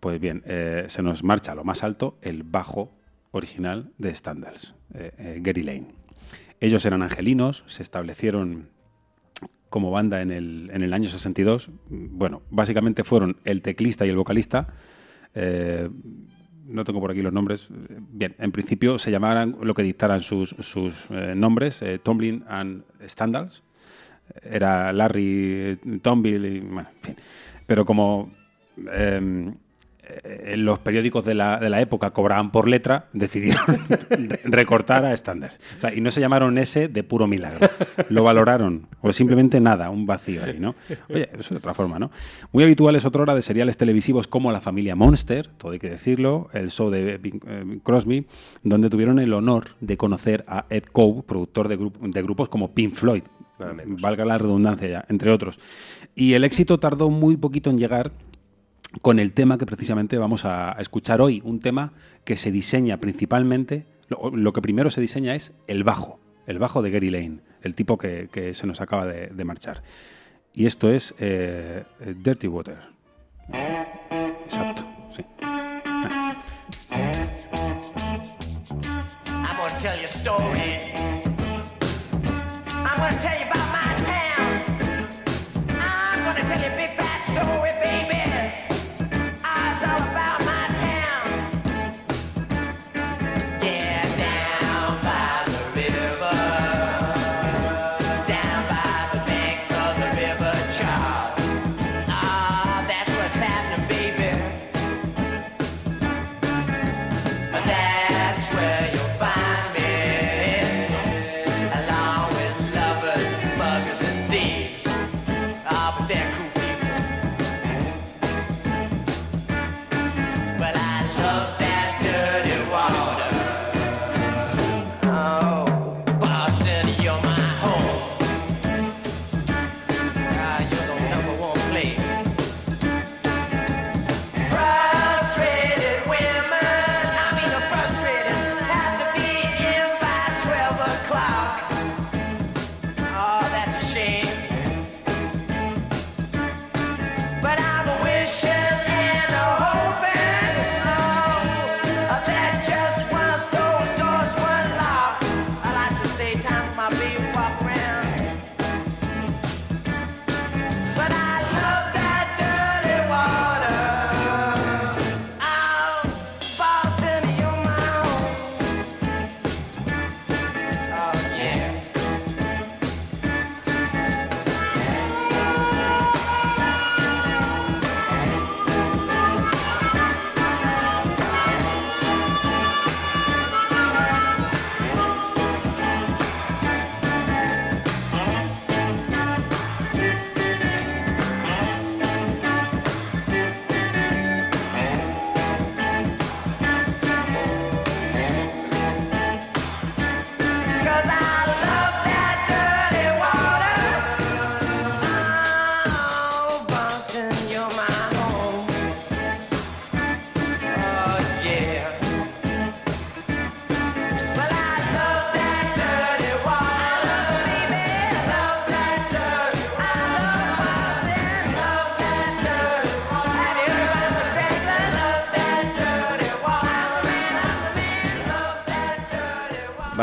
Pues bien, eh, se nos marcha a lo más alto el bajo original de Standards, eh, eh, Gary Lane. Ellos eran angelinos, se establecieron como banda en el, en el año 62. Bueno, básicamente fueron el teclista y el vocalista. No tengo por aquí los nombres. Bien, en principio se llamaran lo que dictaran sus, sus eh, nombres, eh, Tomlin and Standards. Era Larry eh, Tomville y, bueno, en fin. Pero como eh, los periódicos de la, de la época cobraban por letra, decidieron re- recortar a. O sea, y no se llamaron ese de puro milagro. Lo valoraron. O simplemente nada, un vacío ahí, ¿no? Oye, eso de otra forma, ¿no? Muy habitual es otra hora de seriales televisivos como La familia Monster, todo hay que decirlo, el show de Bing eh, Crosby, donde tuvieron el honor de conocer a Ed Coe, productor de, grup- de grupos como Pink Floyd. Valga la redundancia ya, entre otros. Y el éxito tardó muy poquito en llegar con el tema que precisamente vamos a escuchar hoy, un tema que se diseña principalmente, lo, que primero se diseña es el bajo, el bajo de Gary Lane, el tipo que, se nos acaba de, marchar. Y esto es eh, Dirty Water. Exacto, sí. Tell you a story. I'm tell you about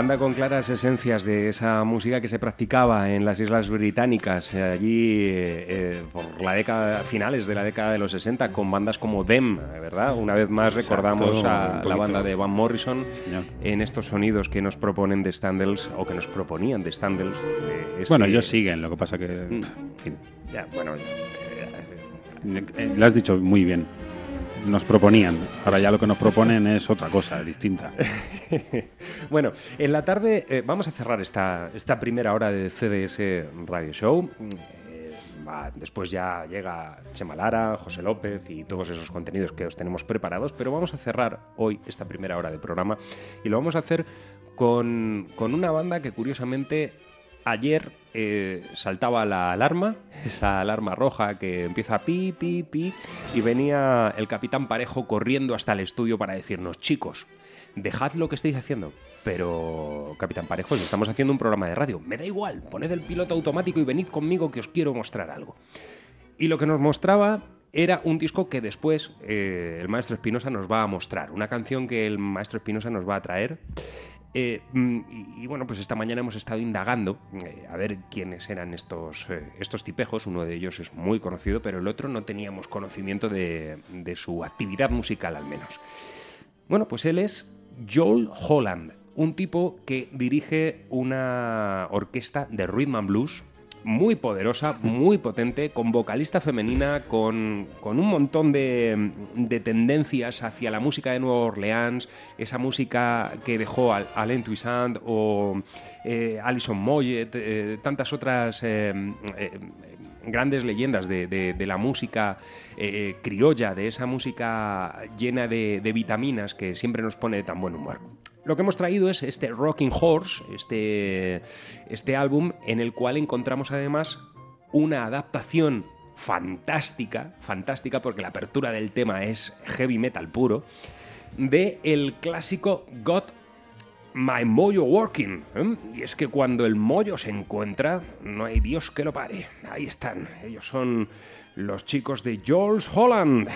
Banda con claras esencias de esa música que se practicaba en las Islas Británicas, eh, allí eh, eh, por la década, finales de la década de los 60, con bandas como Them, ¿verdad? Una vez más recordamos Exacto, a un la banda de Van Morrison señor. en estos sonidos que nos proponen de Standells, o que nos proponían de Standells. de este- Bueno, ellos siguen, lo que pasa que... Mm. En fin, Ya, bueno, eh, lo has dicho muy bien. Nos proponían. Ahora ya lo que nos proponen es otra cosa, distinta. bueno, en la tarde eh, vamos a cerrar esta, esta primera hora de CDS Radio Show. Eh, va- después ya llega Chema Lara, José López y todos esos contenidos que os tenemos preparados, pero vamos a cerrar hoy esta primera hora de programa y lo vamos a hacer con, con una banda que curiosamente ayer eh, saltaba la alarma, esa alarma roja que empieza pi, pi, pi, y venía el capitán Parejo corriendo hasta el estudio para decirnos, chicos, dejad lo que estáis haciendo. Pero, capitán Parejo, estamos haciendo un programa de radio, me da igual, poned el piloto automático y venid conmigo que os quiero mostrar algo. Y lo que nos mostraba era un disco que después eh, el maestro Espinosa nos va a mostrar, una canción que el maestro Espinosa nos va a traer. Eh, mm, y, bueno, pues esta mañana hemos estado indagando eh, a ver quiénes eran estos, eh, estos tipejos. Uno de ellos es muy conocido, pero el otro no teníamos conocimiento de, de su actividad musical al menos. Bueno, pues él es Joel Holland, un tipo que dirige una orquesta de rhythm and blues muy poderosa, muy potente, con vocalista femenina, con, con un montón de, de tendencias hacia la música de Nueva Orleans, esa música que dejó Al- Alain Toussaint o eh, Alison Moyet, eh, tantas otras eh, grandes leyendas de, de- la música criolla, de esa música llena de, de vitaminas que siempre nos pone de tan buen humor. Lo que hemos traído es este Rocking Horse, este, este álbum en el cual encontramos además una adaptación fantástica, fantástica porque la apertura del tema es heavy metal puro, de el clásico Got My Mojo Working. ¿eh? Y es que cuando el mollo se encuentra, no hay Dios que lo pare. Ahí están. Ellos son los chicos de Jules Holland.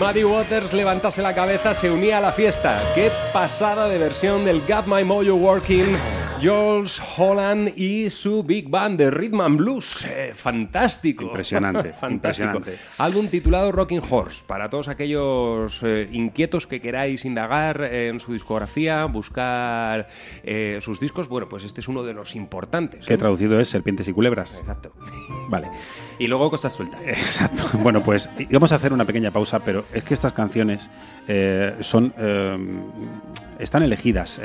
Muddy Waters levantase la cabeza, se unía a la fiesta. Qué pasada de versión del Got My Mojo Working. Jules Holland y su Big Band de Rhythm and Blues. Eh, fantástico. Impresionante, fantástico. impresionante. Álbum titulado Rocking Horse. Para todos aquellos eh, inquietos que queráis indagar eh, en su discografía, buscar eh, sus discos, bueno, pues este es uno de los importantes. Que traducido es serpientes y culebras. Exacto. Vale. Y luego cosas sueltas. Exacto. Bueno, pues íbamos a hacer una pequeña pausa, pero es que estas canciones son están elegidas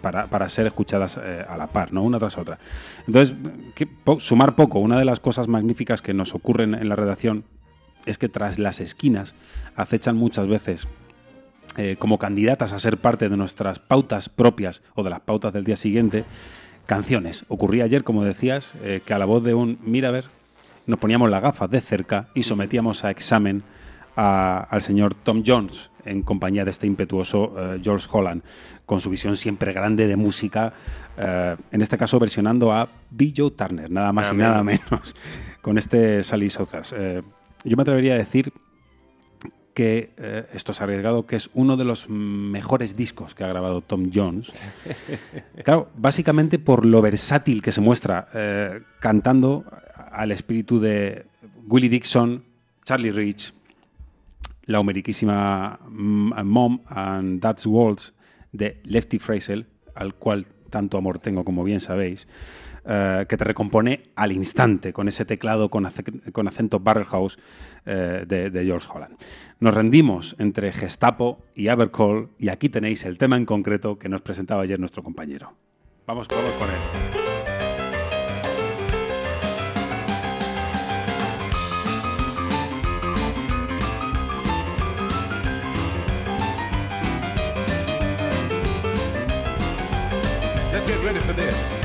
para, para ser escuchadas eh, a la par, ¿no? Una tras otra. Entonces, que sumar poco. Una de las cosas magníficas que nos ocurren en la redacción es que tras las esquinas acechan muchas veces eh, como candidatas a ser parte de nuestras pautas propias o de las pautas del día siguiente, canciones. Ocurría ayer, como decías, eh, que a la voz de un mira ver, nos poníamos las gafas de cerca y sometíamos a examen al señor Tom Jones en compañía de este impetuoso eh, George Holland, con su visión siempre grande de música, eh, en este caso versionando a B. Joe Turner, nada más y nada menos. con este Sally Southas. Eh, yo me atrevería a decir que esto es arriesgado, que es uno de los mejores discos que ha grabado Tom Jones. Claro, básicamente por lo versátil que se muestra cantando al espíritu de Willie Dixon, Charlie Rich, la homeriquísima mm, Mom and Dad's Waltz de Lefty Fraser, al cual tanto amor tengo, como bien sabéis, eh, que te recompone al instante con ese teclado con, ace- con acento barrelhouse eh, de, George Holland. Nos rendimos entre Gestapo y Abercrombie y aquí tenéis el tema en concreto que nos presentaba ayer nuestro compañero. Vamos, vamos con él. For this.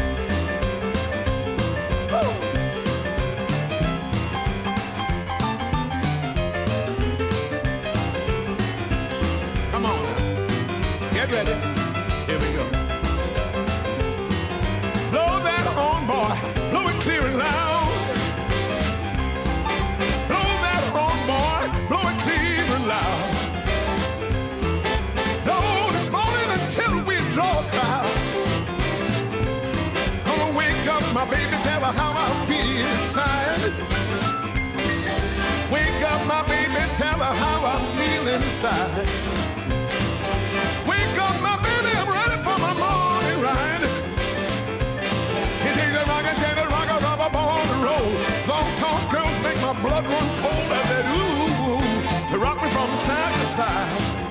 Inside. Wake up my baby, tell her how I feel inside. Wake up my baby, I'm ready for my morning ride. He takes a rock and take a rock, a rubber ball to roll. Long tall girls make my blood run cold. I said, ooh, they rock me from side to side.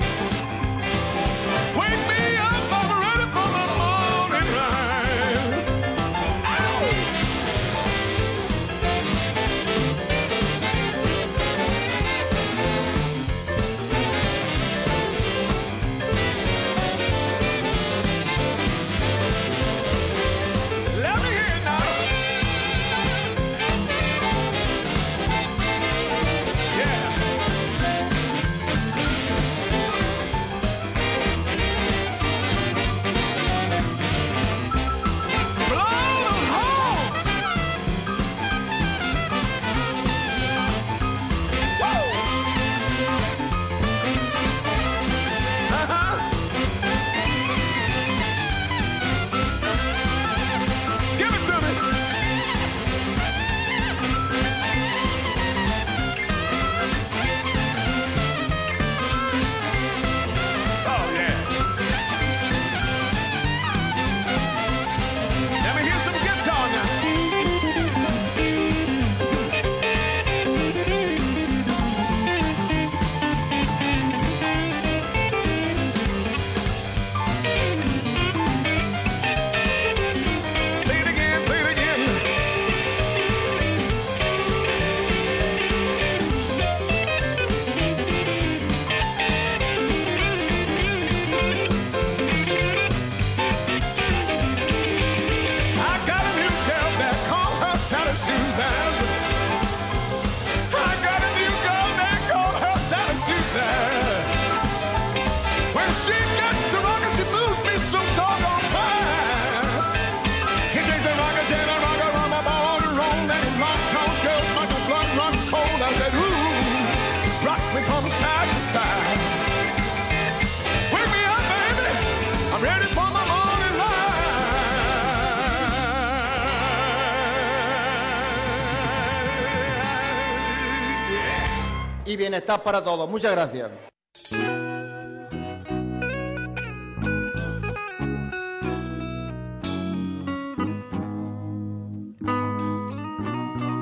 Y bienestar para todos. Muchas gracias.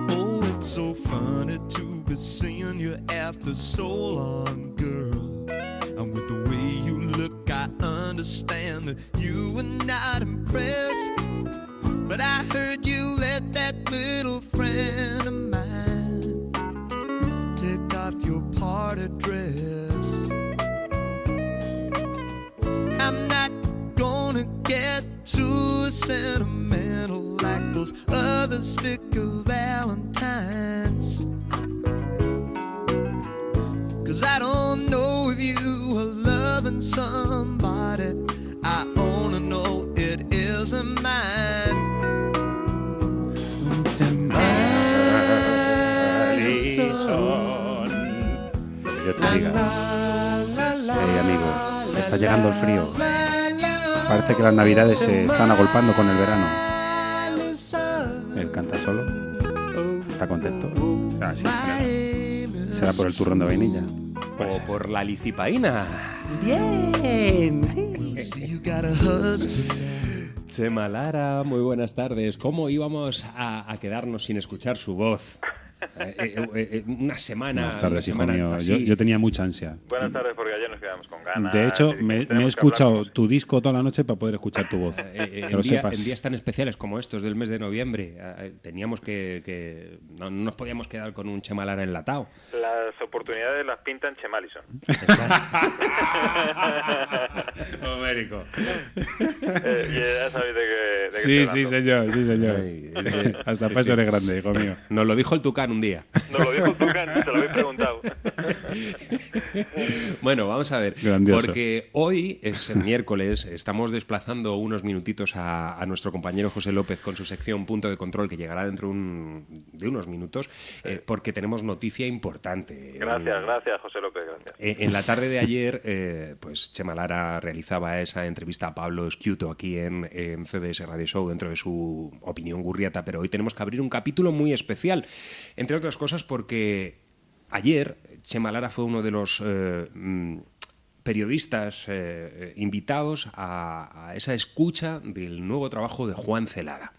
Oh, so funny to be seeing you after so long, girl. And with the way you look, I understand that you were not impressed. But I heard you let that little sentimental like those other sticker valentines. Cause I don't know if you are loving somebody. I only know it isn't mine. Yo te diga. Eh, amigos, está llegando el frío. Parece que las navidades se están agolpando con el verano. Él canta solo. Está contento. Ah, sí, será. Será por el turrón de vainilla. O por la licipaína. Bien. Chema Lara, muy buenas tardes. ¿Cómo íbamos a, a quedarnos sin escuchar su voz? Eh, eh, eh, una semana. Buenas tardes, una hijo mío. Yo, yo tenía mucha ansia. Buenas tardes, porque ayer nos quedamos con ganas. De hecho, me, me he que escuchado tu disco toda la noche para poder escuchar tu voz. Eh, eh, que en, lo día- sepas. en días tan especiales como estos del mes de noviembre, eh, teníamos que. que- no, no nos podíamos quedar con un Chema Lara enlatado. Las oportunidades las pintan Chemalison. Homérico. Eh, y ya sabéis de qué, de Sí, sí, señor, sí, señor. Ay, eh, Hasta sí, para eso sí. eres grande, hijo mío. Nos lo dijo el Tucán un día. Nos lo dijo Tucán, se lo habéis preguntado. Bueno, vamos a ver. Grandioso. Porque hoy es el miércoles, estamos desplazando unos minutitos a, a nuestro compañero José López con su sección Punto de Control, que llegará dentro un- de unos minutos, eh, porque tenemos noticia importante. Gracias, gracias, José López, gracias. Eh, En la tarde de ayer, eh, pues Chema Lara realizaba esa entrevista a Pablo Sciuto aquí en, en CDS Radio Show dentro de su opinión gurriata, pero hoy tenemos que abrir un capítulo muy especial, entre otras cosas porque ayer Chema Lara fue uno de los eh, mm, periodistas eh, invitados a, a esa escucha del nuevo trabajo de Juan Celada.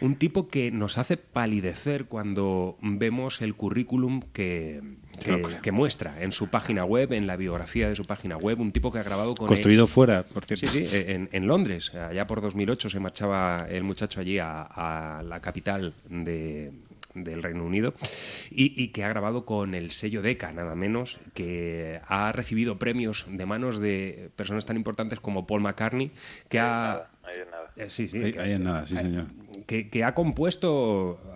Un tipo que nos hace palidecer cuando vemos el currículum que, que, que muestra en su página web, en la biografía de su página web. Un tipo que ha grabado con. Construido fuera, por cierto. Sí, sí, en, en Londres. Allá por 2008 se marchaba el muchacho allí a, a la capital de, del Reino Unido y, y que ha grabado con el sello Decca, nada menos, que ha recibido premios de manos de personas tan importantes como Paul McCartney, que ha... Ahí es nada. Eh, sí, sí, Ahí, que- ahí en nada, sí, señor. que, que ha compuesto uh,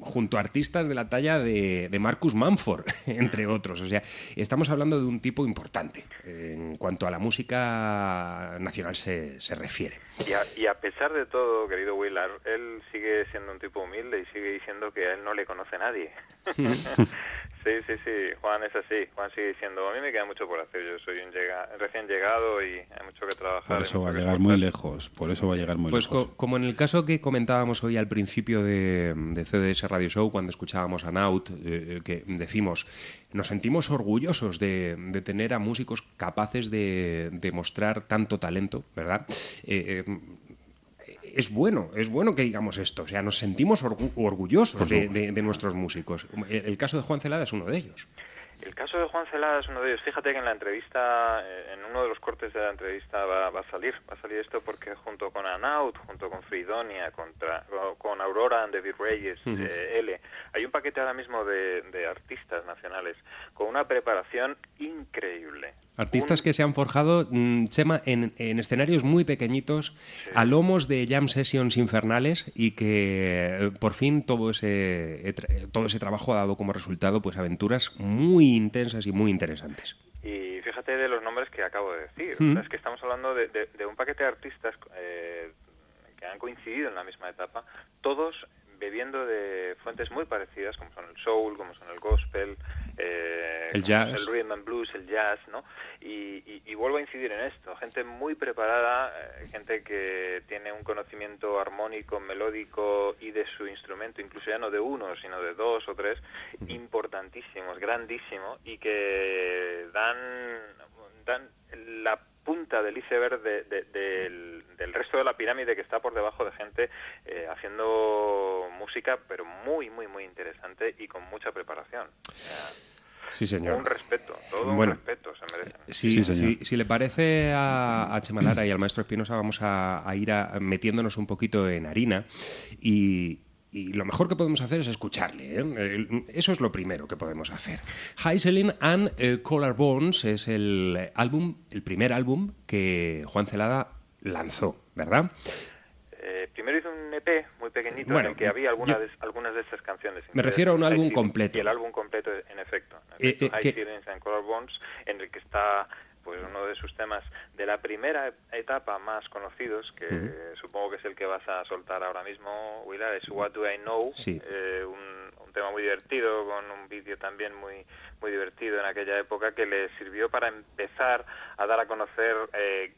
junto a artistas de la talla de, de Marcus Manford, entre otros. O sea, estamos hablando de un tipo importante eh, en cuanto a la música nacional se, se refiere. Y a, y a pesar de todo, querido Willard, él sigue siendo un tipo humilde y sigue diciendo que a él no le conoce nadie. sí, sí, sí, Juan es así. Juan sigue diciendo, a mí me queda mucho por hacer, yo soy un llega- recién llegado y hay mucho que trabajar. Por eso va a llegar muy lejos. Por eso va a llegar muy Pues lejos. co- como en el caso que comentábamos hoy al principio de, de CDS Radio Show, cuando escuchábamos a Naut, eh, que decimos, nos sentimos orgullosos de, de tener a músicos capaces de, de mostrar tanto talento, ¿verdad? Eh, eh, es bueno, es bueno que digamos esto. O sea, nos sentimos orgu- orgullosos de, de- de nuestros músicos. El, el caso de Juan Celada es uno de ellos. El caso de Juan Celada es uno de ellos. Fíjate que en la entrevista, eh, en uno de los cortes de la entrevista va, va a salir, va a salir esto porque junto con Anaut, junto con Fridonia, contra, con Aurora and David Reyes, eh, L, hay un paquete ahora mismo de, de artistas nacionales con una preparación increíble. Artistas que se han forjado, mm, Chema, en, en escenarios muy pequeñitos, a lomos de jam sessions infernales y que eh, por fin todo ese, eh, tra- todo ese trabajo ha dado como resultado pues aventuras muy intensas y muy interesantes. Y fíjate de los nombres que acabo de decir. Mm. O sea, es que estamos hablando de, de- de un paquete de artistas eh, que han coincidido en la misma etapa, todos bebiendo de fuentes muy parecidas, como son el soul, como son el gospel, eh, El jazz. el rhythm and blues, el jazz, ¿no? Y, y- y vuelvo a incidir en esto, gente muy preparada, eh, gente que tiene un conocimiento armónico, melódico y de su instrumento, incluso ya no de uno, sino de dos o tres, importantísimos, grandísimo, y que dan, dan la punta del iceberg de- de- del, del resto de la pirámide que está por debajo de gente eh, haciendo música, pero muy, muy, muy interesante y con mucha preparación. Sí, señor. Un respeto, todo Bueno. un respeto se merecen. Si, Sí, señor. si- si le parece a, a Chema Lara y al maestro Espinosa, vamos a, a ir a- metiéndonos un poquito en harina y, y lo mejor que podemos hacer es escucharle. ¿eh? Eso es lo primero que podemos hacer. Heiselin and eh, Collarbones es el álbum, el primer álbum que Juan Celada lanzó, ¿verdad? Eh, primero hizo un EP muy pequeñito Bueno, en el que había algunas, yo- de, algunas de estas canciones. Me refiero a un álbum completo. Y el álbum completo, en efecto. En efecto, High and Color Bones, en el que está pues uno de sus temas de la primera etapa más conocidos, que supongo que es el que vas a soltar ahora mismo, Willard, es What Do I Know, Sí. eh, un, un tema muy divertido, con un vídeo también muy muy divertido en aquella época, que le sirvió para empezar a dar a conocer eh,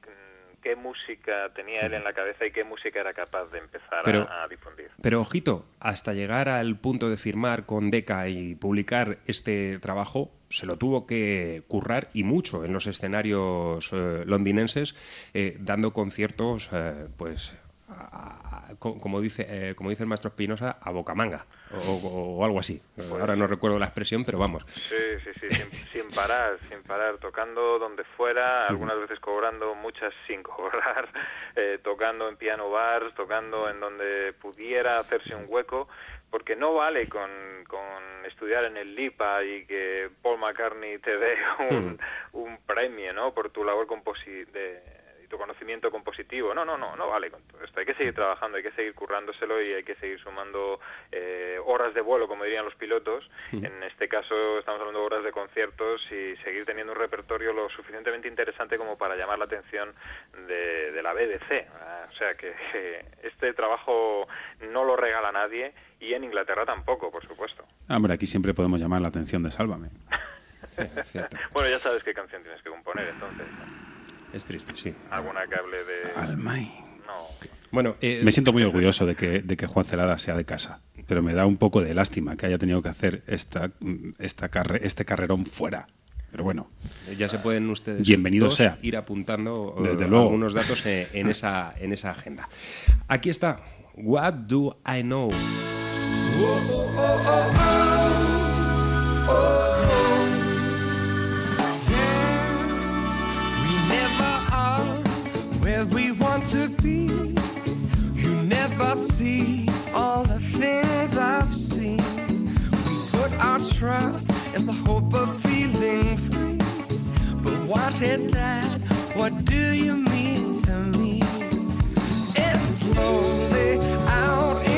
qué música tenía él en la cabeza y qué música era capaz de empezar Pero- a, a difundir. Pero ojito, hasta llegar al punto de firmar con Decca y publicar este trabajo, se lo tuvo que currar y mucho en los escenarios eh, londinenses, eh, dando conciertos, eh, pues, a- a- co- como dice, eh, como dice el maestro Espinosa, a bocamanga o, o algo así. Ahora no recuerdo la expresión, pero vamos. Sí, sí, sí, sin, sin parar, sin parar, tocando donde fuera, algunas veces cobrando, muchas sin cobrar, eh, tocando en piano bars, tocando en donde pudiera hacerse un hueco, porque no vale con, con estudiar en el LIPA y que Paul McCartney te dé un, un premio, ¿no? Por tu labor composi de tu conocimiento compositivo. No, no, no, no vale con todo esto. Hay que seguir trabajando, hay que seguir currándoselo y hay que seguir sumando eh, horas de vuelo, como dirían los pilotos. En este caso estamos hablando de horas de conciertos y seguir teniendo un repertorio lo suficientemente interesante como para llamar la atención de, de la BBC. Ah, O sea que, que este trabajo no lo regala nadie y en Inglaterra tampoco, por supuesto. Ah, Hombre, aquí siempre podemos llamar la atención de Sálvame. Bueno, ya sabes qué canción tienes que componer entonces. Es triste, sí. Alguna que hable de... Almay. No. Bueno, eh, Me siento muy orgulloso de que, de que Juan Celada sea de casa, pero me da un poco de lástima que haya tenido que hacer esta, esta carre- este carrerón fuera. Pero bueno, Ya se pueden ustedes Bienvenido sea. ir apuntando eh, Desde luego. algunos datos eh, en esa, en esa agenda. Aquí está. What do I know? See all the things I've seen. We put our trust in the hope of feeling free. But what is that? What do you mean to me? It's lonely out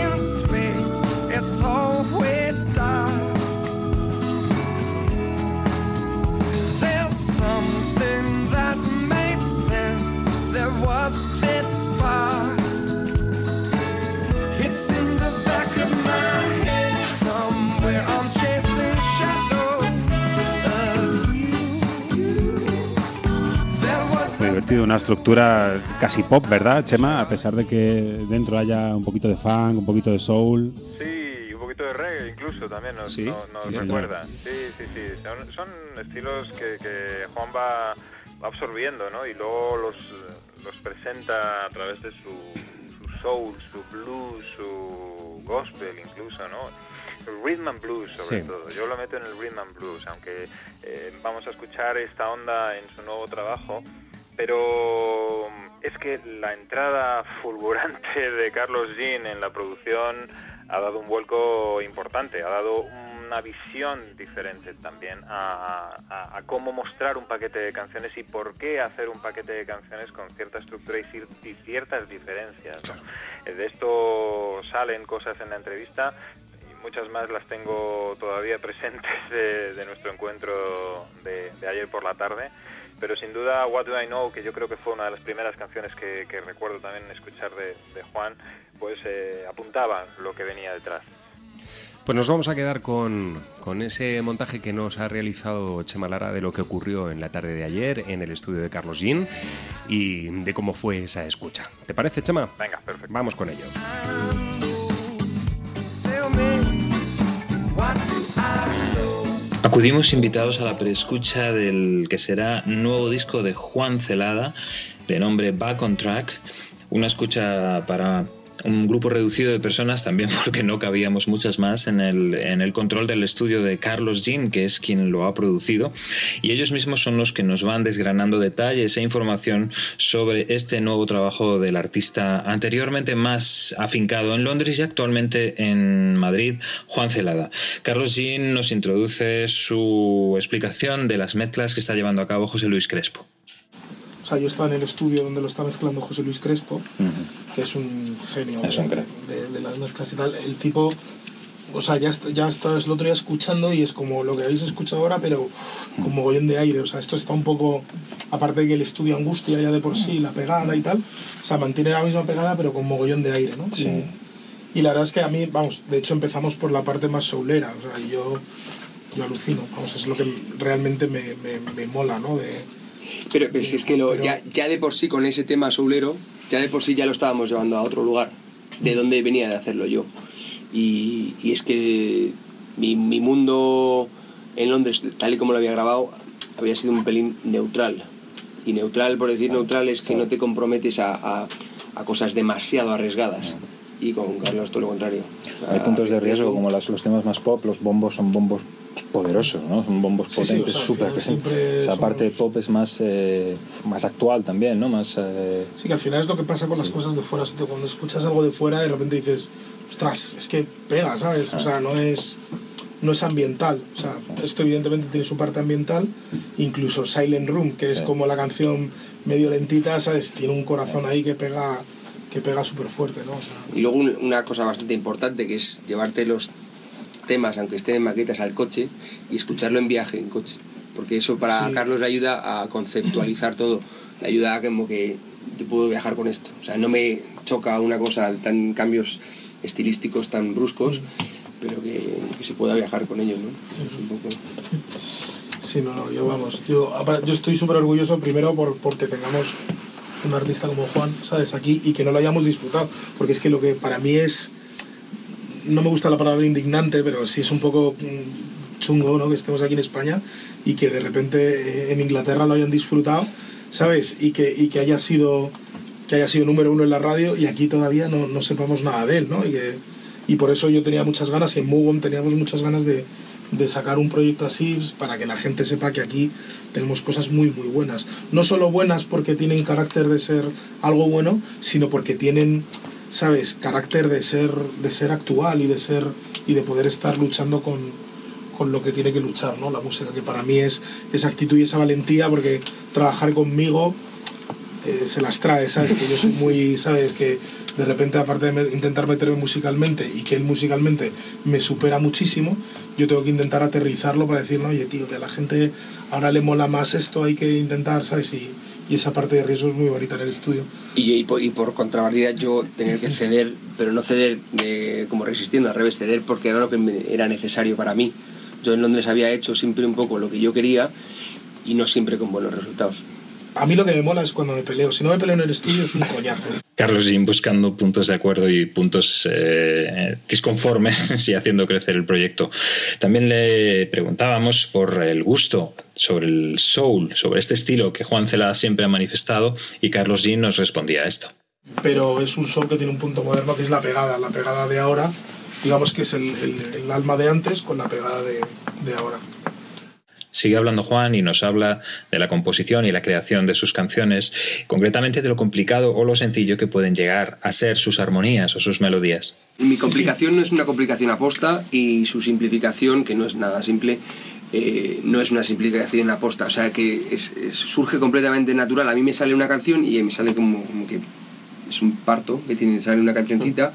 muy divertido, una estructura casi pop, ¿verdad, Chema? A pesar de que dentro haya un poquito de funk, un poquito de soul. Sí, un poquito de reggae incluso también nos, Sí, no- nos sí, recuerda. Sí, sí, sí. Son, son estilos que, que Juan va, va absorbiendo, ¿no? Y luego los, los presenta a través de su, su soul, su blues, su gospel incluso, ¿no? Rhythm and blues sobre Sí. todo. Yo lo meto en el rhythm and blues, aunque eh, vamos a escuchar esta onda en su nuevo trabajo. Pero es que la entrada fulgurante de Carlos Jean en la producción ha dado un vuelco importante, ha dado una visión diferente también a, a- a cómo mostrar un paquete de canciones y por qué hacer un paquete de canciones con cierta estructura y, cier- y ciertas diferencias. ¿no? Eh, De esto salen cosas en la entrevista y muchas más las tengo todavía presentes de, de nuestro encuentro de, de ayer por la tarde. Pero sin duda What Do I Know, que yo creo que fue una de las primeras canciones que, que recuerdo también escuchar de, de Juan, pues eh, apuntaba lo que venía detrás. Pues nos vamos a quedar con, con ese montaje que nos ha realizado Chema Lara de lo que ocurrió en la tarde de ayer en el estudio de Carlos Jean y de cómo fue esa escucha. ¿Te parece, Chema? Venga, perfecto. Vamos con ello. Acudimos invitados a la preescucha del que será nuevo disco de Juan Celada, de nombre Back on Track, una escucha para un grupo reducido de personas también porque no cabíamos muchas más en el, en el control del estudio de Carlos Jean, que es quien lo ha producido, y ellos mismos son los que nos van desgranando detalles e información sobre este nuevo trabajo del artista anteriormente más afincado en Londres y actualmente en Madrid, Juan Celada. Carlos Jean nos introduce su explicación de las mezclas que está llevando a cabo José Luis Crespo. Sea, yo estaba en el estudio donde lo está mezclando José Luis Crespo, que es un genio Es un de, de- de las mezclas y tal. El tipo, o sea, ya, ya estás el otro día escuchando y es como lo que habéis escuchado ahora, pero con mogollón de aire. O sea, esto está un poco, aparte de que el estudio angustia ya de por sí, la pegada y tal, o sea, mantiene la misma pegada, pero con mogollón de aire, ¿no? Sí. Y, y la verdad es que a mí, vamos, de hecho empezamos por la parte más soulera, o sea, yo, yo alucino, vamos, es lo que realmente me, me, me mola, ¿no? De, Pero, pero si es que lo, ya, ya de por sí con ese tema soulero, ya de por sí ya lo estábamos llevando a otro lugar, de donde venía de hacerlo yo. Y, y es que mi, mi mundo en Londres, tal y como lo había grabado, había sido un pelín neutral. Y neutral, por decir neutral, es que no te comprometes a, a- a cosas demasiado arriesgadas. Y con Carlos todo lo contrario. Hay puntos de riesgo, como las- los temas más pop, los bombos son bombos poderosos, ¿no? Son bombos Sí, sí, o potentes, sea, al súper final presentes. siempre O sea, aparte de pop es más, eh, más actual también, ¿no? Más, eh, Sí, que al final es lo que pasa con las cosas de fuera. Cuando escuchas algo de fuera, de repente dices, ostras, es que pega, ¿sabes? O sea, no es, no es ambiental. O sea, esto evidentemente tiene su parte ambiental. Incluso Silent Room, que es como la canción medio lentita, ¿sabes? Tiene un corazón ahí que pega que pega súper fuerte, ¿no? O sea, Y luego un- una cosa bastante importante que es llevarte los temas, aunque estén en maquetas, al coche y escucharlo en viaje, en coche. Porque eso para Sí. Carlos le ayuda a conceptualizar todo. Le ayuda a como que yo puedo viajar con esto. O sea, no me choca una cosa, tan cambios estilísticos tan bruscos, pero que, que se pueda viajar con ellos, ¿no? Es un poco... Sí, no, no, yo vamos, yo, yo estoy súper orgulloso primero por, porque tengamos un artista como Juan, ¿sabes? Aquí y que no lo hayamos disfrutado, porque es que lo que para mí es, no me gusta la palabra indignante, pero sí es un poco mm, chungo, ¿no? Que estemos aquí en España y que de repente eh, en Inglaterra lo hayan disfrutado, ¿sabes? Y que, y que haya sido que haya sido número uno en la radio y aquí todavía no, no sepamos nada de él, ¿no? Y, que, y por eso yo tenía muchas ganas y en Mugom teníamos muchas ganas de, de sacar un proyecto así para que la gente sepa que aquí tenemos cosas muy muy buenas. No solo buenas porque tienen carácter de ser algo bueno, sino porque tienen, sabes, carácter de ser, de ser actual y de ser y de poder estar luchando con, con lo que tiene que luchar, ¿no? La música, que para mí es esa actitud y esa valentía, porque trabajar conmigo eh, se las trae, ¿sabes? Que yo soy muy, ¿sabes? Que de repente, aparte de me- intentar meterme musicalmente y que él musicalmente me supera muchísimo, yo tengo que intentar aterrizarlo para decir, no, oye, tío, que a la gente ahora le mola más esto, hay que intentar, ¿sabes? Y, y esa parte de riesgo es muy bonita en el estudio. Y, y por, y yo tener que ceder, pero no ceder de- como resistiendo, al revés, ceder porque era lo que era necesario para mí. Yo en Londres había hecho siempre un poco lo que yo quería y no siempre con buenos resultados. A mí lo que me mola es cuando me peleo. Si no me peleo en el estudio es un coñazo. Carlos Jean buscando puntos de acuerdo y puntos eh, disconformes y haciendo crecer el proyecto. También le preguntábamos por el gusto sobre el soul, sobre este estilo que Juan Celada siempre ha manifestado y Carlos Jean nos respondía a esto. pero es un soul que tiene un punto moderno que es la pegada. La pegada de ahora, digamos que es el, el- el alma de antes con la pegada de, de ahora. Sigue hablando Juan y nos habla de la composición y la creación de sus canciones, concretamente de lo complicado o lo sencillo que pueden llegar a ser sus armonías o sus melodías. Mi complicación no es una complicación aposta y su simplificación, que no es nada simple, eh, no es una simplificación aposta. O sea, que es- es- surge completamente natural. A mí me sale una canción y me sale como, como que es un parto, que tiene que salir una cancioncita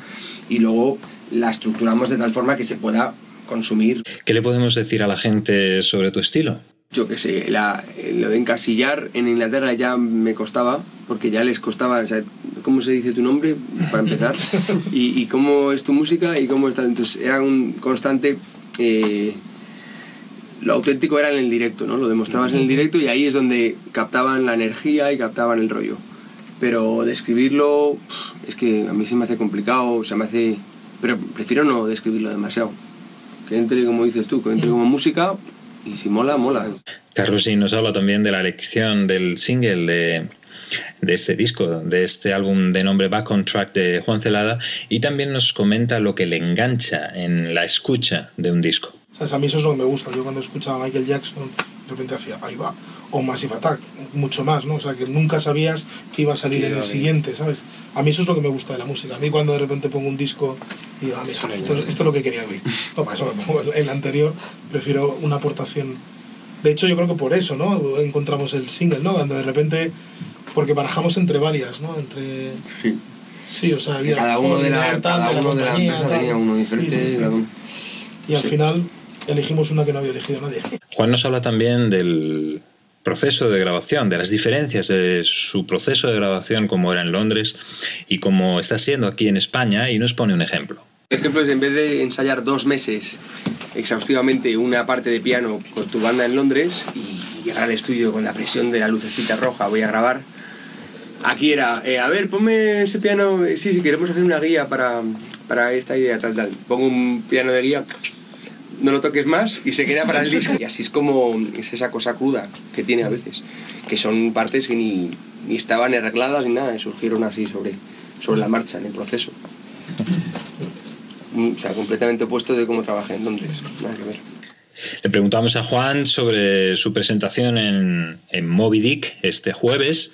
y luego la estructuramos de tal forma que se pueda consumir. ¿Qué le podemos decir a la gente sobre tu estilo? Yo qué sé, la- lo de encasillar en Inglaterra ya me costaba, porque ya les costaba, o sea, ¿cómo se dice tu nombre? Para empezar. y, y cómo es tu música y cómo está. Entonces era un constante. eh, lo auténtico era en el directo, ¿no? Lo demostrabas en el directo y ahí es donde captaban la energía y captaban el rollo. Pero describirlo es que a mí se me hace complicado, se me hace... Pero prefiero no describirlo demasiado. Que entre, como dices tú, que entre como música y si mola, mola. Carlos nos habla también de la elección del single de, de este disco, de este álbum de nombre Back on Track de Juan Celada, y también nos comenta lo que le engancha en la escucha de un disco. ¿Sabes? A mí eso es lo que me gusta. Yo cuando escuchaba a Michael Jackson, de repente hacía, ahí va. O Massive Attack, mucho más, ¿no? O sea, que nunca sabías que iba a salir Sí, en el siguiente, ¿sabes? A mí eso es lo que me gusta de la música. A mí cuando de repente pongo un disco y digo, ah, mira, esto, esto es lo que quería oír. No, para eso me pongo el- anterior, prefiero una aportación. De hecho, yo creo que por eso, ¿no? Encontramos el single, ¿no? Cuando de repente, porque barajamos entre varias, ¿no? Entre... Sí. Sí, o sea, había Cada uno de la, cada uno de la empresa tenía uno diferente. sí, sí. Y al final elegimos una que no había elegido nadie. Juan nos habla también del proceso de grabación, de las diferencias de su proceso de grabación, como era en Londres y como está siendo aquí en España, y nos pone un ejemplo. Por ejemplo, es en vez de ensayar dos meses exhaustivamente una parte de piano con tu banda en Londres y llegar al estudio con la presión de la lucecita roja, voy a grabar. Aquí era, eh, a ver, ponme ese piano, sí, sí, queremos hacer una guía para, para esta idea, tal, tal. Pongo un piano de guía, no lo toques más y se queda para el disco. Y así es como es esa cosa cruda que tiene a veces, que son partes que ni, ni estaban arregladas ni nada, surgieron así sobre, sobre la marcha, en el proceso. Mm, O sea, completamente opuesto de cómo trabajé en Londres. Nada que ver. Le preguntamos a Juan sobre su presentación en, en Moby Dick este jueves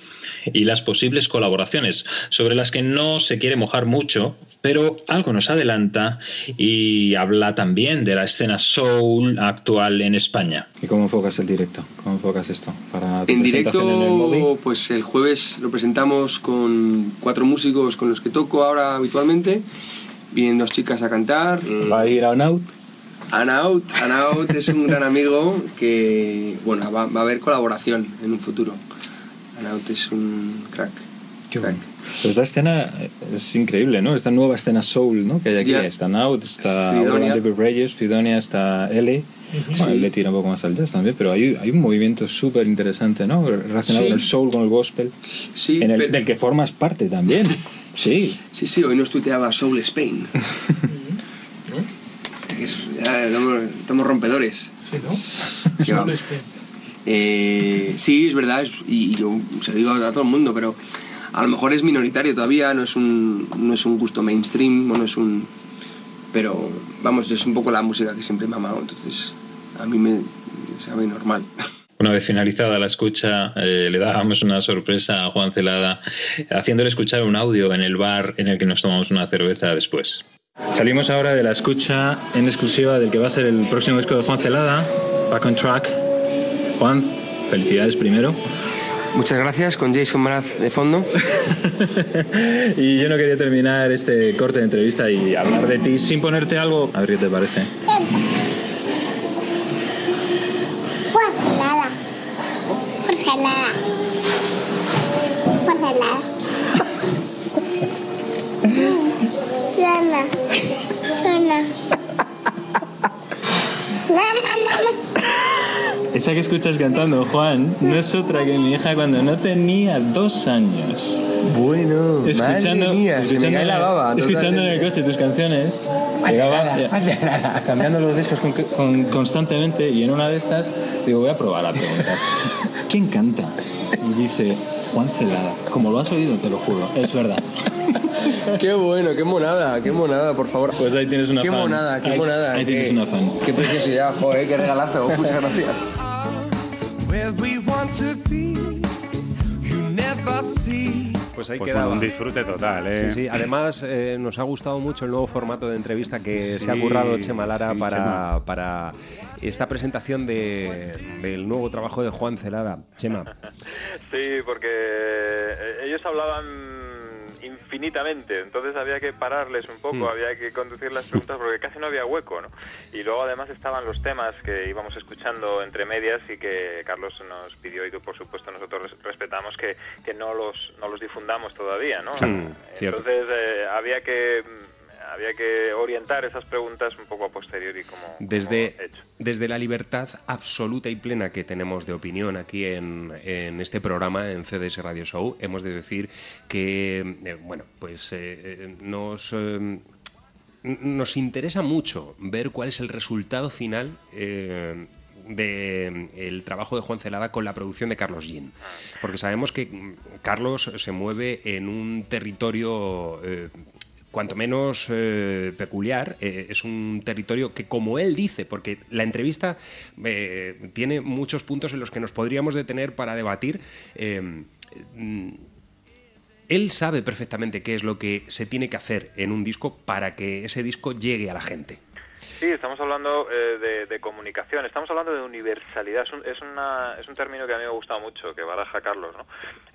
y las posibles colaboraciones, sobre las que no se quiere mojar mucho, pero algo nos adelanta y habla también de la escena soul actual en España. ¿Y cómo enfocas el directo? ¿Cómo enfocas esto? Para tu En presentación en el móvil. directo, pues el jueves lo presentamos con cuatro músicos con los que toco ahora habitualmente. Vienen dos chicas a cantar. ¿Va a ir a Out? Anaut, Anaut es un gran amigo que, bueno, va, va a haber colaboración en un futuro. Anaut es un crack. Pues esta escena es increíble, ¿no? Esta nueva escena soul, ¿no? Que hay aquí. Ya. Está Out, está. David Reyes, Fidonia, está L. Bueno, Sí. le tira un poco más al jazz también, pero hay, hay un movimiento súper interesante, ¿no? Relacionado Sí. con el soul, con el gospel. Sí, en el, pero- del que formas parte también. Sí. Sí, sí, hoy nos tuiteaba Soul Spain. Ya estamos, estamos rompedores. Sí, ¿no? Soul Spain. Eh, sí, es verdad, es- y yo se lo digo a todo el mundo, pero a lo mejor es minoritario todavía, no es un, no es un gusto mainstream, no es un... Pero vamos, es un poco la música que siempre me ha amado, entonces a mí me, me sabe normal. Una vez finalizada la escucha, eh, le dábamos una sorpresa a Juan Celada, haciéndole escuchar un audio en el bar en el que nos tomamos una cerveza después. Salimos ahora de la escucha en exclusiva del que va a ser el próximo disco de Juan Celada, Back on Track. Juan, felicidades primero. Muchas gracias, con Jason Mraz de fondo. Y yo no quería terminar este corte de entrevista y hablar de ti sin ponerte algo. A ver qué te parece. Porcelana. Porcelana. Porcelana. Lana. Lana. Esa que escuchas cantando, Juan, no es otra que mi hija cuando no tenía dos años. Bueno, escuchando, madre mía, me escuchando, cae la baba, escuchando en el coche tus canciones, llegaba cambiando los discos con- con- constantemente y en una de estas digo, voy a probar a preguntar, ¿quién canta? Y dice, Juan Celada. Como lo has oído, te lo juro, es verdad. Qué bueno, qué monada, qué monada, por favor. Pues ahí tienes una Qué fan. monada, qué Ahí- monada. ahí tienes qué, una fan. Qué preciosidad, joder, qué regalazo. Muchas gracias. Pues ahí Pues quedaba. bueno, un disfrute total, ¿eh? Sí, sí. Además, eh, nos ha gustado mucho el nuevo formato de entrevista que Sí, se ha currado Chema Lara sí, para, Chema. para esta presentación de- del nuevo trabajo de Juan Celada. Chema. Sí, porque eh, ellos hablaban infinitamente. Entonces había que pararles un poco, Mm. había que conducir las preguntas porque casi no había hueco, ¿no? Y luego además estaban los temas que íbamos escuchando entre medias y que Carlos nos pidió y que por supuesto nosotros res- respetamos que, que no los no los difundamos todavía, ¿no? Mm, cierto. Entonces eh, había que mm, había que orientar esas preguntas un poco a posteriori como Desde, desde la libertad absoluta y plena que tenemos de opinión aquí en, en este programa, en CDS Radio Show, hemos de decir que, eh, bueno, pues eh, eh, nos, eh, nos interesa mucho ver cuál es el resultado final del trabajo de Juan Celada con la producción de Carlos Jean. Porque sabemos que Carlos se mueve en un territorio eh, cuanto menos eh, peculiar, eh, es un territorio que, como él dice, porque la entrevista eh, tiene muchos puntos en los que nos podríamos detener para debatir, mm, él sabe perfectamente qué es lo que se tiene que hacer en un disco para que ese disco llegue a la gente. Sí, estamos hablando eh, de, de comunicación, estamos hablando de universalidad. Es un, es, una- es un término que a mí me gusta mucho, que baraja Carlos. No,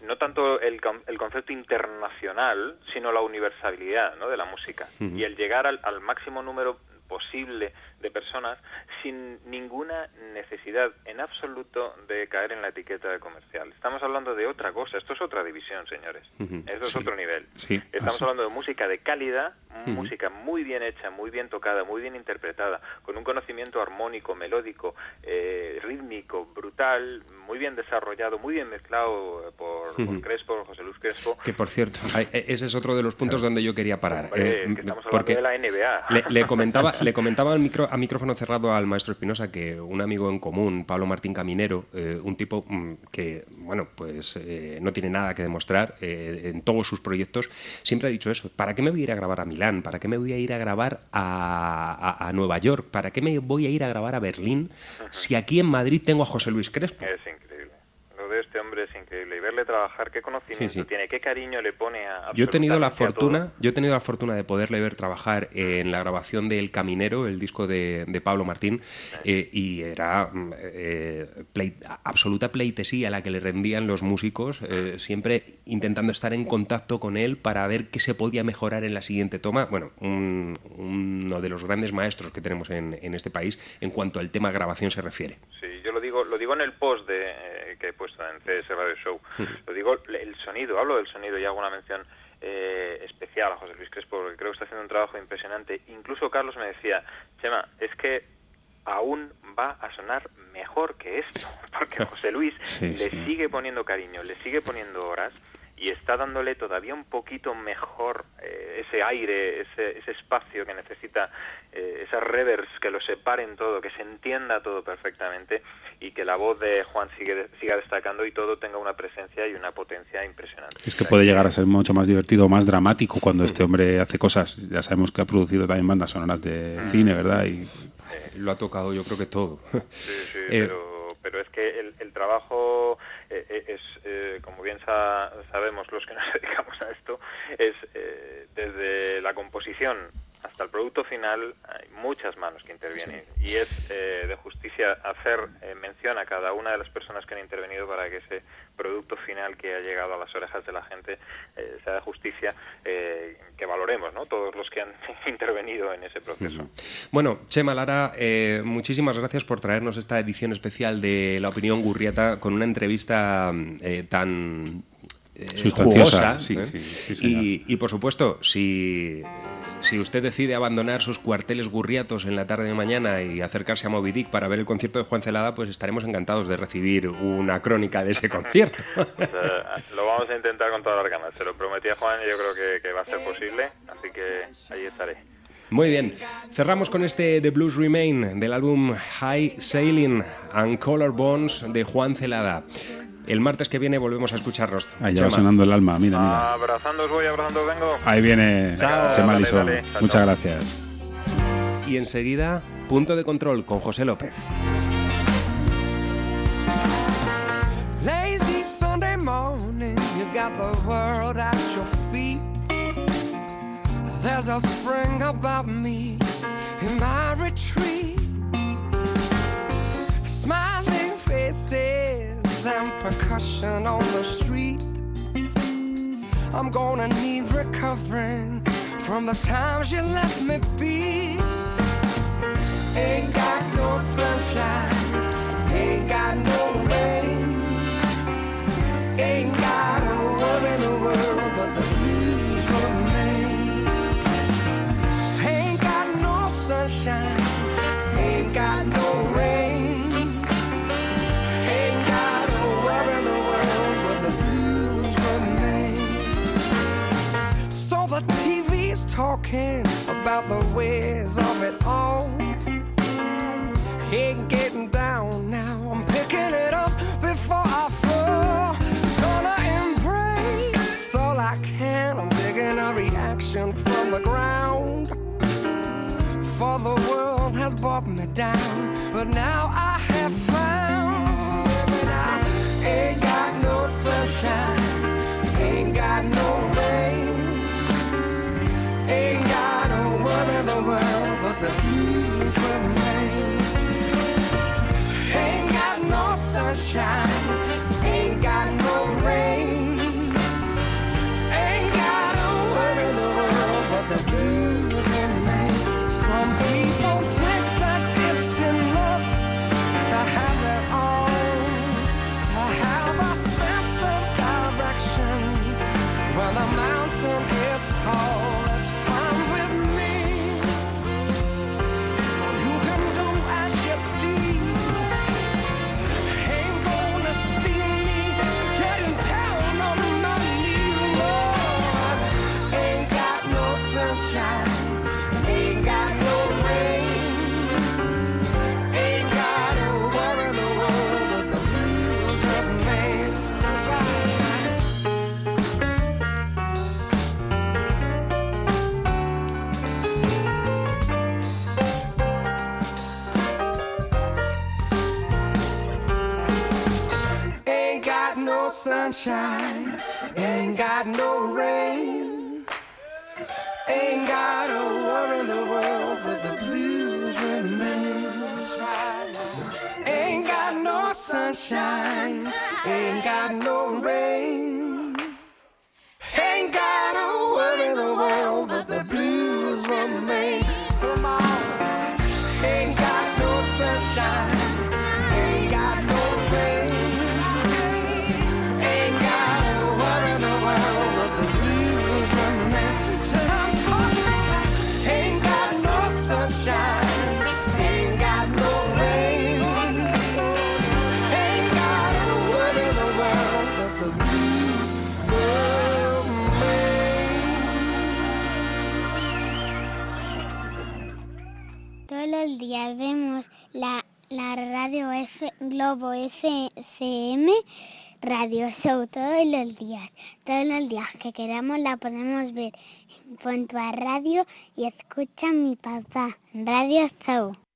no tanto el, el concepto internacional, sino la universalidad ¿no? de la música. Y el llegar al, al máximo número posible de personas sin ninguna necesidad en absoluto de caer en la etiqueta de comercial. Estamos hablando de otra cosa, esto es otra división, señores. Ujú, Eso es sí. otro nivel. Sí, Estamos así. hablando de música de calidad, Ujú. música muy bien hecha, muy bien tocada, muy bien interpretada, con un conocimiento armónico, melódico, eh, rítmico, brutal, muy bien desarrollado, muy bien mezclado eh, por, por Ujú. Crespo, por José Luis Crespo. Que por cierto, e- ese es otro de los puntos donde yo quería parar. Hombre, eh, que estamos hablando porque de la NBA. Le, le comentaba, le comentaba al micro, a micrófono cerrado al maestro Espinosa que un amigo en común, Pablo Martín Caminero, eh, un tipo mm, que, bueno, pues eh, no tiene nada que demostrar eh, en todos sus proyectos, siempre ha dicho eso. ¿Para qué me voy a ir a grabar a Milán? ¿Para qué me voy a ir a grabar a, a- a Nueva York? ¿Para qué me voy a ir a grabar a Berlín si aquí en Madrid tengo a José Luis Crespo? Es increíble. Lo de este hombre es increíble. Y verle trabajar, qué conocimiento Sí, sí. tiene, qué cariño le pone a Yo he tenido la fortuna, yo he tenido la fortuna de poderle ver trabajar en la grabación de El Caminero, el disco de, de Pablo Martín, eh, y era mm, eh, plei- absoluta pleitesía la que le rendían los músicos, eh, siempre intentando estar en contacto con él para ver qué se podía mejorar en la siguiente toma. Bueno, un- uno de los grandes maestros que tenemos en, en este país en cuanto al tema grabación se refiere. Sí, yo lo digo, lo digo en el post de, que he puesto en CS Radio Show. Lo digo el sonido, hablo del sonido y hago una mención eh, especial a José Luis Crespo porque creo que está haciendo un trabajo impresionante. Incluso Carlos me decía, Chema, es que aún va a sonar mejor que esto, porque José Luis Sí, le sí. sigue poniendo cariño, le sigue poniendo horas y está dándole todavía un poquito mejor eh, ese aire, ese, ese espacio que necesita, eh, esas revers que lo separen todo, que se entienda todo perfectamente y que la voz de Juan sigue, siga destacando y todo tenga una presencia y una potencia impresionante. Es que puede llegar a ser mucho más divertido, más dramático cuando este hombre hace cosas. Ya sabemos que ha producido también bandas sonoras de cine, ¿verdad? Y lo ha tocado yo creo que todo. Sí, sí, Eh, pero, pero es que el, el trabajo eh, eh, es, eh, como bien sa- sabemos los que nos dedicamos a esto, es eh, desde la composición hasta el producto final hay muchas manos que intervienen y es eh, de justicia hacer eh, mención a cada una de las personas que han intervenido para que ese producto final que ha llegado a las orejas de la gente eh, sea de justicia eh, que valoremos, ¿no? Todos los que han intervenido en ese proceso. Bueno, Chema Lara, eh, muchísimas gracias por traernos esta edición especial de La Opinión Gurriata con una entrevista eh, tan eh, Sustanciosa, jugosa, sí, ¿eh? sí, sí, señor. y, y, por supuesto, si, si usted decide abandonar sus cuarteles gurriatos en la tarde de mañana y acercarse a Moby Dick para ver el concierto de Juan Celada, pues estaremos encantados de recibir una crónica de ese concierto. Pues, eh, lo vamos a intentar con todas las ganas. Se lo prometí a Juan y yo creo que, que va a ser posible, así que ahí estaré. Muy bien, cerramos con este The Blues Remain del álbum High Sailing and Color Bones de Juan Celada. El martes que viene volvemos a escucharnos. ahí ya va sonando el alma, mira, mira. Abrazándoos voy, abrazándoos vengo. Ahí viene Chao. Chema Dale, dale. Muchas gracias. Y enseguida, punto de control con José López. Lazy Sunday morning, you got the world at your feet. There's a spring about me in my retreat. Smiling faces and percussion on the street. I'm gonna need recovering from the times you left me beat. Ain't got no sunshine, talking about the ways of it all. Ain't getting down now. I'm picking it up before I fall. Gonna embrace all I can. I'm digging a reaction from the ground. For the world has brought me down, but now shine. Sunshine, ain't got no Todos los días vemos la, la radio F, Globo FM Radio Show, todos los días. Todos los días que queramos la podemos ver. Pon tu a radio y escucha mi papá. Radio Show.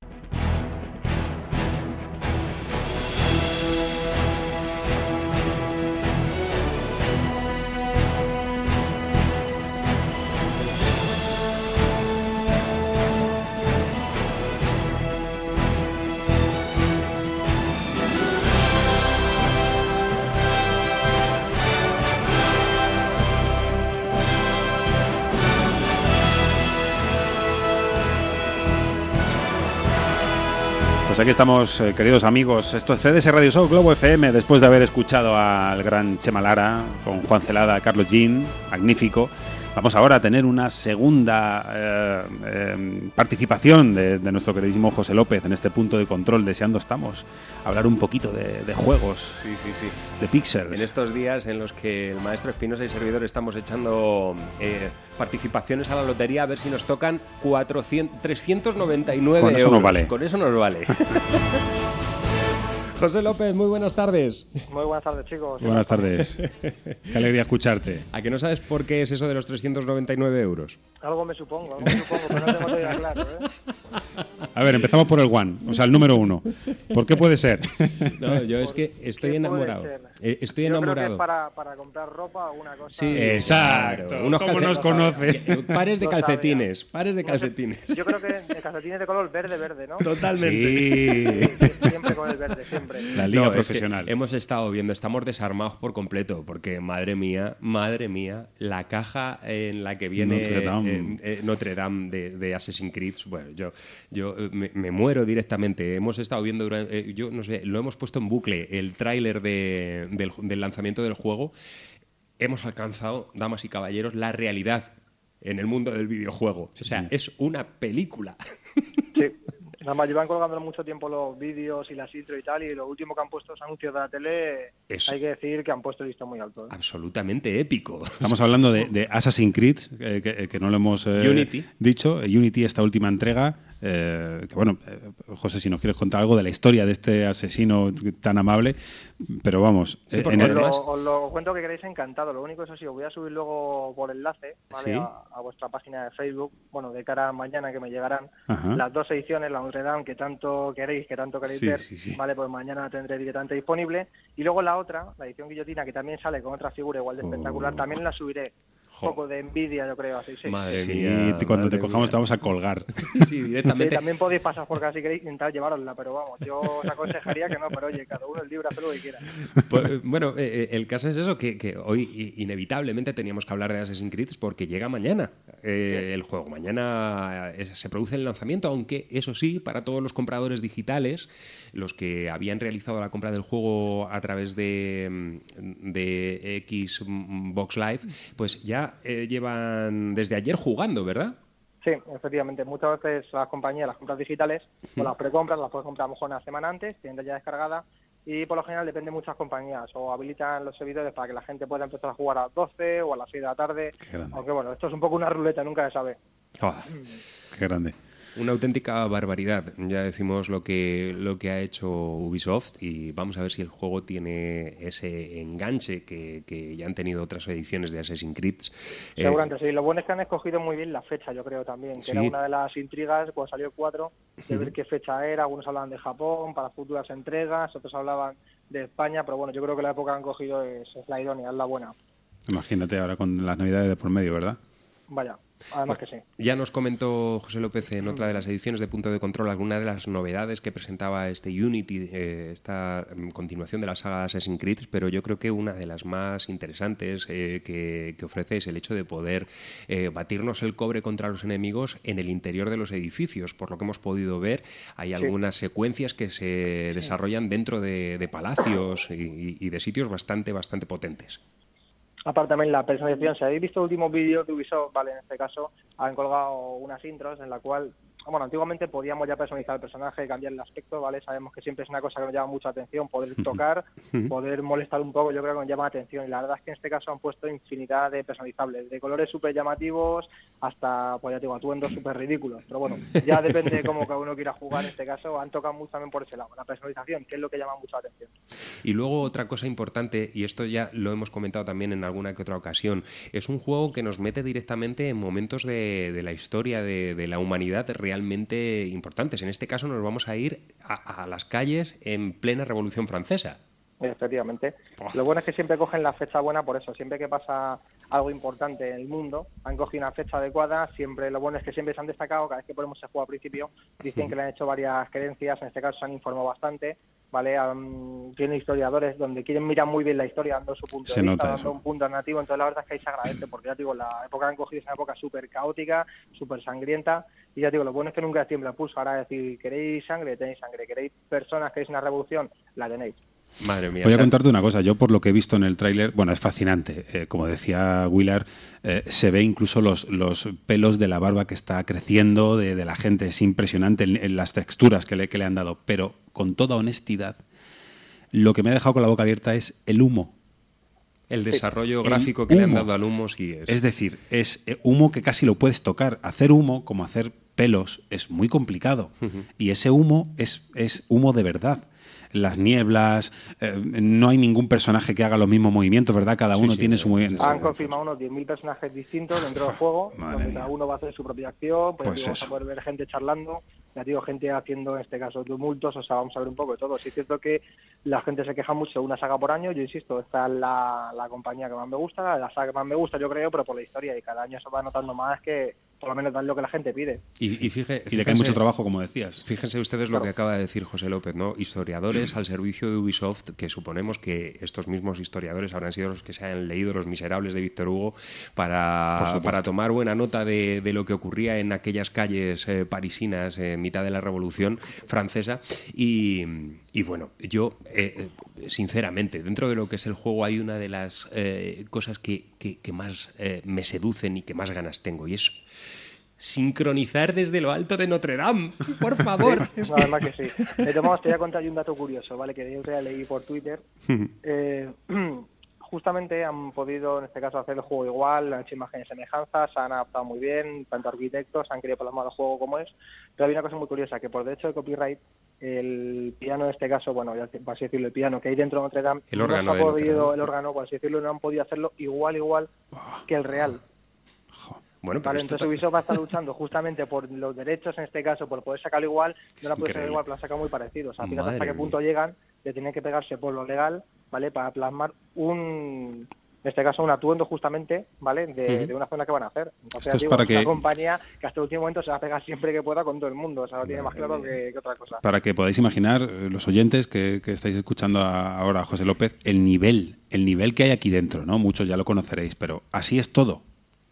Pues aquí estamos, eh, queridos amigos. Esto es CDS Radio Show Globo FM, después de haber escuchado al gran Chema Lara con Juan Celada, Carlos Jean, magnífico. Vamos ahora a tener una segunda eh, eh, participación de, de nuestro queridísimo José López en este punto de control. Deseando estamos hablar un poquito de, de juegos, Sí, sí, sí. de pixels. En estos días en los que el maestro Espinosa y servidor estamos echando eh, participaciones a la lotería a ver si nos tocan 400, 399 Con eso euros. nos vale. Con eso nos vale. José López, muy buenas tardes. Muy buenas tardes, chicos. Buenas tardes. Qué alegría escucharte. ¿A que no sabes por qué es eso de los 399 euros? Algo me supongo, algo me supongo, pero no tengo todavía claro, ¿eh? A ver, empezamos por el one, o sea, el número uno. ¿Por qué puede ser? No, yo es que estoy ¿Qué puede enamorado. Eh, estoy Yo creo que enamorado. es para, para comprar ropa o una cosa. Sí, Exacto. claro, unos ¿Cómo nos conoces? Eh, Pares de calcetines, pares de calcetines. Yo creo que de calcetines de color verde, verde, ¿no? Totalmente. Sí. Siempre con el verde, siempre. La liga No, es que profesional. hemos estado viendo, estamos desarmados por completo, porque madre mía, madre mía, la caja en la que viene Notre Dame. eh, eh, Notre Dame de, de Assassin's Creed, bueno, yo, yo me, me muero directamente. Hemos estado viendo, durante, eh, yo no sé, lo hemos puesto en bucle, el tráiler de- del, del lanzamiento del juego. Hemos alcanzado, damas y caballeros, la realidad en el mundo del videojuego. O sea, es una película. Sí. Nada más llevan colgando mucho tiempo los vídeos y las intro y tal, y lo último que han puesto los anuncios de la tele, Eso. hay que decir que han puesto el listón muy alto. ¿eh? Absolutamente épico. Estamos hablando de, de Assassin's Creed, eh, que, que no lo hemos eh, Unity. dicho. Eh, Unity, esta última entrega. Eh, que bueno, eh, José, si nos quieres contar algo de la historia de este asesino tan amable, pero vamos. Sí, eh, en Os el- lo, os lo cuento que queréis encantado. Lo único, eso sí, os voy a subir luego por enlace ¿vale? Sí. a, a vuestra página de Facebook. Bueno, de cara a mañana que me llegarán Ajá. las dos ediciones, la Notre Dame que tanto queréis, que tanto queréis Sí, ver. Vale, pues mañana la tendré directamente disponible. Y luego la otra, la edición guillotina, que también sale con otra figura igual de espectacular, también la subiré. Un poco de envidia, yo creo, así. Sí. Madre Sí, mía, cuando madre te cojamos mía. te vamos a colgar. Sí, Sí, directamente. también podéis pasar por casa si queréis intentar llevarosla, pero vamos, yo os aconsejaría que no, pero oye, cada uno es libre, hacer lo que quiera. Pues, bueno, eh, eh, el caso es eso, que, que hoy inevitablemente teníamos que hablar de Assassin's Creed porque llega mañana eh, el juego. Mañana se produce el lanzamiento, aunque eso sí, para todos los compradores digitales, los que habían realizado la compra del juego a través de, mm, de Xbox Live, pues ya eh, llevan desde ayer jugando, ¿verdad? Sí, efectivamente. Muchas veces las compañías, las compras digitales, o las precompras, las puedes comprar a lo mejor una semana antes, tienen ya descargada, y por lo general depende de muchas compañías, o habilitan los servidores para que la gente pueda empezar a jugar a las 12 o a las 6 de la tarde, aunque bueno, esto es un poco una ruleta, nunca se sabe. Ah, qué grande. Una auténtica barbaridad. Ya decimos lo que, lo que ha hecho Ubisoft y vamos a ver si el juego tiene ese enganche que, que ya han tenido otras ediciones de Assassin's Creed. Eh, Seguramente, sí. Lo bueno es que han escogido muy bien la fecha, yo creo también, que Sí. era una de las intrigas cuando salió el 4, de ver qué fecha era. Algunos hablaban de Japón para futuras entregas, otros hablaban de España, pero bueno, yo creo que la época que han cogido es, es la idónea, es la buena. Imagínate ahora con las navidades de por medio, ¿verdad? Vaya, además que sí. Ya nos comentó José López en otra de las ediciones de Punto de Control alguna de las novedades que presentaba este Unity, eh, esta mm, continuación de la saga Assassin's Creed, pero yo creo que una de las más interesantes eh, que, que ofrece es el hecho de poder eh, batirnos el cobre contra los enemigos en el interior de los edificios. Por lo que hemos podido ver, hay algunas secuencias que se desarrollan dentro de, de palacios y, y de sitios bastante, bastante potentes. Aparte también la personalización, si habéis visto el último vídeo de Ubisoft, vale, en este caso, han colgado unas intros en la cual, bueno, antiguamente podíamos ya personalizar el personaje, cambiar el aspecto, vale, sabemos que siempre es una cosa que nos llama mucha atención, poder tocar, poder molestar un poco, yo creo que nos llama la atención. Y la verdad es que en este caso han puesto infinidad de personalizables, de colores súper llamativos hasta, pues ya te digo, atuendos súper ridículos, pero bueno, ya depende de cómo cada uno quiera jugar, en este caso han tocado mucho también por ese lado, la personalización, que es lo que llama mucho la atención. Y luego otra cosa importante, y esto ya lo hemos comentado también en alguna que otra ocasión, es un juego que nos mete directamente en momentos de, de la historia de, de la humanidad realmente importantes. En este caso nos vamos a ir a, a las calles en plena Revolución Francesa. Efectivamente. Lo bueno es que siempre cogen la fecha buena por eso. Siempre que pasa algo importante en el mundo, han cogido una fecha adecuada. Siempre lo bueno es que siempre se han destacado. Cada vez que ponemos el juego al principio, dicen que le han hecho varias creencias. En este caso se han informado bastante. ¿vale? Tienen historiadores donde quieren mirar muy bien la historia, dando su punto Se de vista, dando eso. un punto narrativo. Entonces la verdad es que ahí se agradece, porque ya digo, la época que han cogido es una época súper caótica, súper sangrienta. Y ya digo, lo bueno es que nunca tiembla el pulso. Ahora decir, ¿queréis sangre? Tenéis sangre. ¿Queréis personas? ¿Queréis una revolución? La tenéis. Madre mía. Voy a contarte una cosa. Yo, por lo que he visto en el tráiler, bueno, es fascinante. Eh, como decía Willard, eh, se ve incluso los, los pelos de la barba que está creciendo de, de la gente. Es impresionante en, en las texturas que le, que le han dado. Pero, con toda honestidad, lo que me ha dejado con la boca abierta es el humo. el desarrollo El gráfico que le han dado al humo sí es. Es decir, es eh, humo que casi lo puedes tocar. Hacer humo, como hacer pelos, es muy complicado. Y ese humo es, es humo de verdad. Las nieblas, eh, no hay ningún personaje que haga los mismos movimientos, ¿verdad? Cada uno tiene su movimiento. Han confirmado unos 10.000 personajes distintos dentro del juego, Madre donde mía. cada uno va a hacer su propia acción, pues, Pues vamos a poder ver gente charlando, ya digo, gente haciendo en este caso tumultos, o sea, vamos a ver un poco de todo. Sí es cierto que la gente se queja mucho de una saga por año, yo insisto, esta es la, la compañía que más me gusta, la saga que más me gusta yo creo, pero por la historia y cada año se va notando más que por lo menos dan lo que la gente pide. Y, y, fije- Y de que hay mucho trabajo, como decías. Fíjense ustedes lo que acaba de decir José López, ¿no? Historiadores al servicio de Ubisoft, que suponemos que estos mismos historiadores habrán sido los que se han leído Los Miserables de Víctor Hugo para, para tomar buena nota de, de lo que ocurría en aquellas calles eh, parisinas en mitad de la Revolución Francesa. Y, y bueno, yo, eh, eh, sinceramente, dentro de lo que es el juego hay una de las eh, cosas que, que- que más eh, me seducen y que más ganas tengo, y es sincronizar desde lo alto de Notre Dame, por favor. Sí, la verdad que sí. De todos modos, te voy a contar un dato curioso, ¿vale? Que yo ya leí por Twitter. Justamente han podido, en este caso, hacer el juego igual, han hecho imágenes semejanzas, se han adaptado muy bien, tanto arquitectos han querido plasmar el juego como es. Pero hay una cosa muy curiosa, que por derecho de copyright, el piano en este caso, bueno, ya por así decirlo, el piano que hay dentro de Notre Dame, El no órgano de ha podido, el órgano, por así decirlo, no han podido hacerlo igual, igual que el real. Bueno, pero Vale, esto entonces Ubisoft va a estar luchando justamente por los derechos, en este caso, por poder sacarlo igual, no la puede sacar igual, pero la saca muy parecido. O sea, fíjate hasta qué punto llegan de tener que pegarse por lo legal, ¿vale? Para plasmar un, en este caso, un atuendo justamente, ¿vale? De, una zona que van a hacer. Entonces, Esto es digo, para es una que- compañía que hasta el último momento se va a pegar siempre que pueda con todo el mundo. O sea, lo tiene más claro que, que otra cosa. Para que podáis imaginar, eh, los oyentes que, que estáis escuchando a- ahora a José López, el nivel, el nivel que hay aquí dentro, ¿no? Muchos ya lo conoceréis, pero así es todo.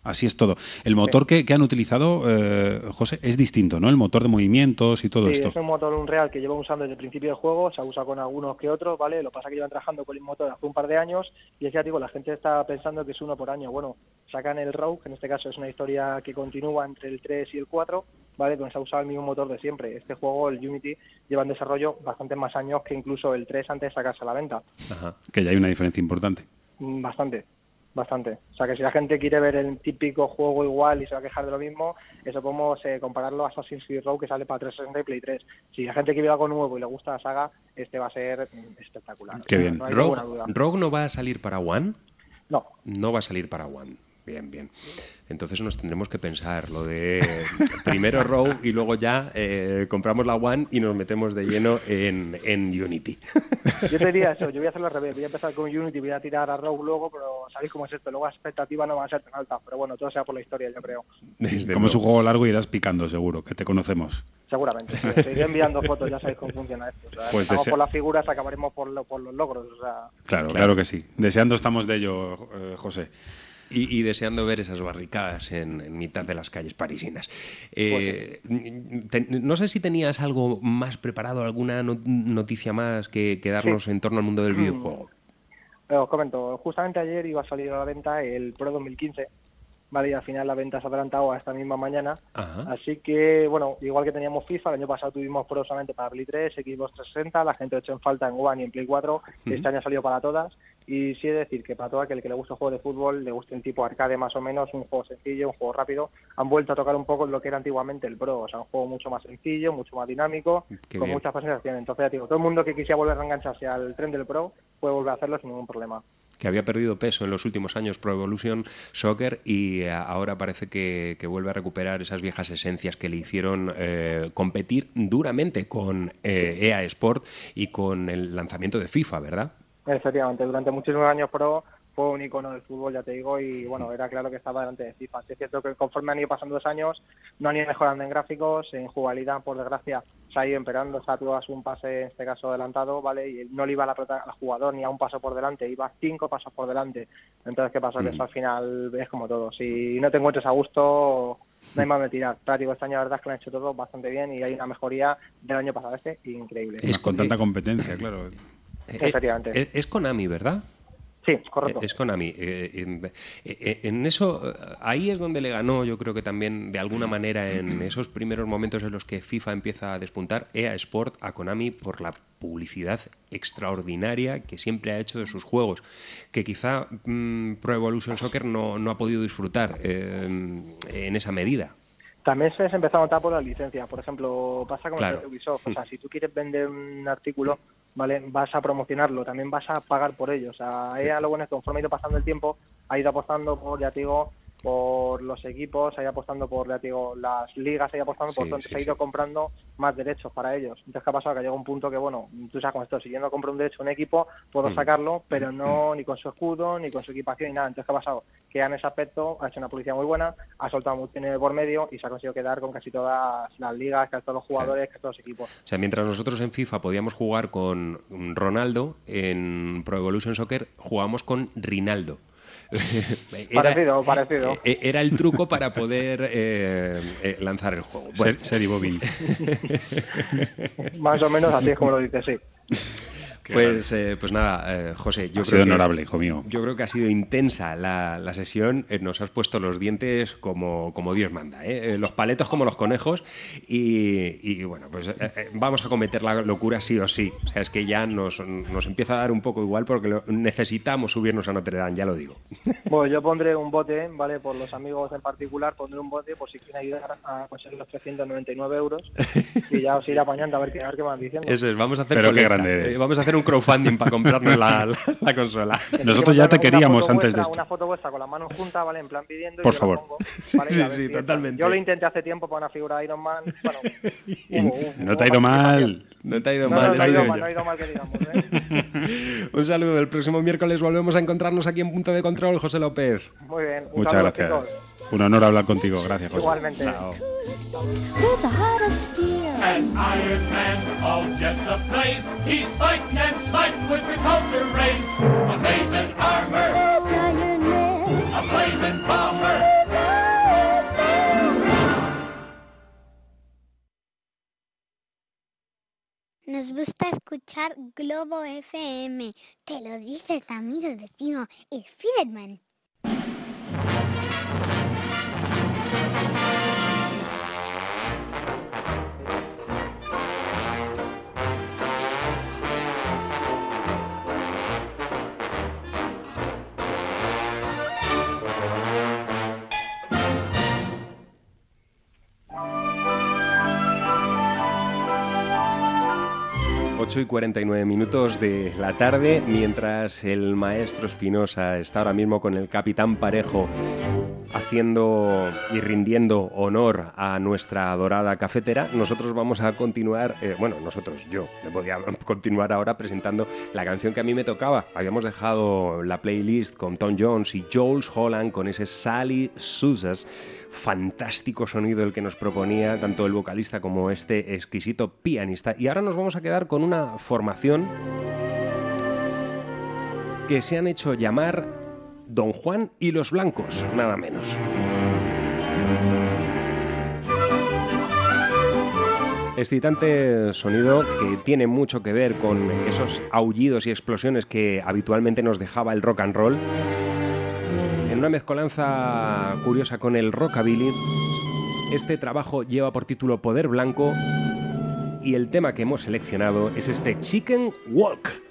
Así es todo. El motor que, que han utilizado, eh, José, es distinto, ¿no? El motor de movimientos y todo sí, esto. es un motor Unreal que lleva usando desde el principio del juego, se usado con algunos que otros, ¿vale? Lo que pasa es que llevan trabajando con el motor hace un par de años y es ya digo, la gente está pensando que es uno por año. Bueno, sacan el Rogue, que en este caso es una historia que continúa entre el 3 y el 4, ¿vale? Donde se ha usado el mismo motor de siempre. Este juego, el Unity, lleva en desarrollo bastantes más años que incluso el 3 antes de sacarse a la venta. Ajá. Que ya hay una diferencia importante. Mm, Bastante, bastante. O sea que si la gente quiere ver el típico juego igual y se va a quejar de lo mismo, eso podemos eh, compararlo a Assassin's Creed Rogue que sale para 360 y Play 3. Si la gente quiere algo nuevo y le gusta la saga, este va a ser espectacular. Qué bien. No hay Rogue, ninguna duda. Rogue no va a salir para One. No. No va a salir para One. Bien, bien. Entonces nos tendremos que pensar lo de primero Rogue y luego ya eh, compramos la One y nos metemos de lleno en, en Unity. Yo te diría eso, yo voy a hacerlo al revés, voy a empezar con Unity, voy a tirar a Rogue luego, pero sabéis cómo es esto, luego las expectativas no van a ser tan altas, pero bueno, todo sea por la historia, yo creo. Como es un juego largo, irás picando, seguro, que te conocemos. Seguramente. sí. Seguiré enviando fotos, ya sabéis cómo funciona esto. O sea, Pues desea- por las figuras, acabaremos por, lo- por los logros. O sea, Claro, claro, que sí. Deseando estamos de ello, eh, José. Y, y deseando ver esas barricadas en, en mitad de las calles parisinas. Eh, te- no sé si tenías algo más preparado, alguna no- noticia más que, que darnos Sí. en torno al mundo del Mm. videojuego. Os comento, justamente ayer iba a salir a la venta el Pro 2015, ¿vale? Y al final la venta se ha adelantado a esta misma mañana. Ajá. Así que, bueno, igual que teníamos FIFA, el año pasado tuvimos Pro solamente para Play 3, Xbox 360, la gente lo echó en falta en One y en Play 4, Ujú. este año ha salido para todas. Y sí de decir que para todo aquel que le guste el juego de fútbol, le guste un tipo arcade más o menos, un juego sencillo, un juego rápido, han vuelto a tocar un poco lo que era antiguamente el Pro, o sea, un juego mucho más sencillo, mucho más dinámico, Qué con bien. muchas presentaciones. Entonces, ya digo, todo el mundo que quisiera volver a engancharse al tren del Pro puede volver a hacerlo sin ningún problema. Que había perdido peso en los últimos años Pro Evolution Soccer y eh, ahora parece que, que vuelve a recuperar esas viejas esencias que le hicieron eh, competir duramente con eh, EA Sport y con el lanzamiento de FIFA, ¿verdad? Efectivamente, durante muchísimos años Pro fue un icono del fútbol, ya te digo, y bueno, era claro que estaba delante de FIFA. Sí es cierto que conforme han ido pasando los años, no han ido mejorando en gráficos, en jugabilidad, por desgracia, se ha ido empeorando, o sea, tú das un pase, en este caso adelantado, ¿vale? Y no le iba la pelota al jugador ni a un paso por delante, iba cinco pasos por delante. Entonces, ¿qué pasa? Que Mm. eso al final es como todo. Si no te encuentres a gusto, no hay más de tirar. Pero digo, este año la verdad es que lo han hecho todo bastante bien y hay una mejoría del año pasado este increíble. Más con tanta competencia, claro. Eh, Efectivamente. Es, es Konami, ¿verdad? Sí, correcto. Eh, Es Konami. Eh, en, eh, en eso, ahí es donde le ganó, yo creo que también de alguna manera en esos primeros momentos en los que FIFA empieza a despuntar, EA Sport a Konami por la publicidad extraordinaria que siempre ha hecho de sus juegos, que quizá mm, Pro Evolution Soccer no, no ha podido disfrutar eh, en esa medida. También se empezó a notar por las licencias. Por ejemplo, pasa como Claro. el Ubisoft. O sea, si tú quieres vender un artículo, ¿vale? Vas a promocionarlo, también vas a pagar por ello. O sea, ella lo bueno es que conforme ha ido pasando el tiempo, ha ido apostando por, ya te digo, por los equipos, se ha ido apostando por, ya te digo, las ligas, se ha ido apostando por Sí, donde sí, se ha ido comprando más derechos para ellos. Entonces, ¿qué ha pasado? Que llega un punto que, bueno, tú sabes con esto, si yo no compro un derecho a un equipo, puedo Mm. sacarlo, pero no ni con su escudo, ni con su equipación, ni nada. Entonces, ¿qué ha pasado? Que en ese aspecto ha hecho una publicidad muy buena, ha soltado mucho dinero por medio y se ha conseguido quedar con casi todas las ligas, casi todos los jugadores, casi todos los equipos. O sea, mientras nosotros en FIFA podíamos jugar con Ronaldo, en Pro Evolution Soccer jugamos con Rinaldo. Parecido, parecido. eh, Era el truco para poder eh, eh, lanzar el juego. Ser- Seri Bobils. Más o menos así es como lo dices, sí. Pues, eh, pues nada, eh, José, yo Ha creo sido que- honorable, hijo mío. Yo creo que ha sido intensa la, la sesión. eh, nos has puesto los dientes como, como Dios manda, ¿eh? Eh, los paletos como los conejos. Y, y, bueno, pues eh, vamos a cometer la locura sí o sí. O sea, es que ya nos, nos empieza a dar un poco igual porque lo- necesitamos subirnos a Notre Dame, ya lo digo. Bueno, yo pondré un bote, ¿vale? Por los amigos en particular, pondré un bote por si quieren ayudar a conseguir los 399 euros y ya os iré apañando a ver qué, a ver qué van diciendo. Eso es, vamos a hacer Pero qué colecta. grande eres. Eh, vamos a hacer un crowdfunding para comprarnos la, la- la consola. Nosotros ya te queríamos antes de vuestra- esto. Una foto vuestra con las manos juntas, ¿vale? En plan pidiendo y Por la favor. pongo, Sí, ¿vale? Y sí, sí, si totalmente. Yo lo intenté hace tiempo para una figura de Iron Man. Bueno, Y hubo- hubo- no te ha ido mal. No te ha ido No, mal. no, no ha te ido mal, no ha ido mal que digamos, ¿eh? Un saludo. El próximo miércoles volvemos a encontrarnos aquí en Punto de Control, José López. Muy bien. Un Muchas gracias. chicos. Un honor hablar contigo. Gracias, José. Igualmente. Chao. and Iron Man, all jets ablaze. He's fighting and smiting with repulsor rays. Amazing armor. There's Iron Man. A blazing bomber. Nos gusta escuchar Globo FM. Te lo dice tu amigo vecino, el Fiedman. 8 y 49 minutos de la tarde, mientras el maestro Espinosa está ahora mismo con el capitán Parejo haciendo y rindiendo honor a nuestra adorada cafetera, nosotros vamos a continuar, eh, bueno, nosotros, yo, me podía continuar ahora presentando la canción que a mí me tocaba. Habíamos dejado la playlist con Tom Jones y Jules Holland con ese Sally Susas fantástico sonido el que nos proponía tanto el vocalista como este exquisito pianista. Y ahora nos vamos a quedar con una formación que se han hecho llamar Don Juan y los Blancos, nada menos. Excitante sonido que tiene mucho que ver con esos aullidos y explosiones que habitualmente nos dejaba el rock and roll. Una mezcolanza curiosa con el rockabilly, este trabajo lleva por título Poder Blanco y el tema que hemos seleccionado es este Chicken Walk.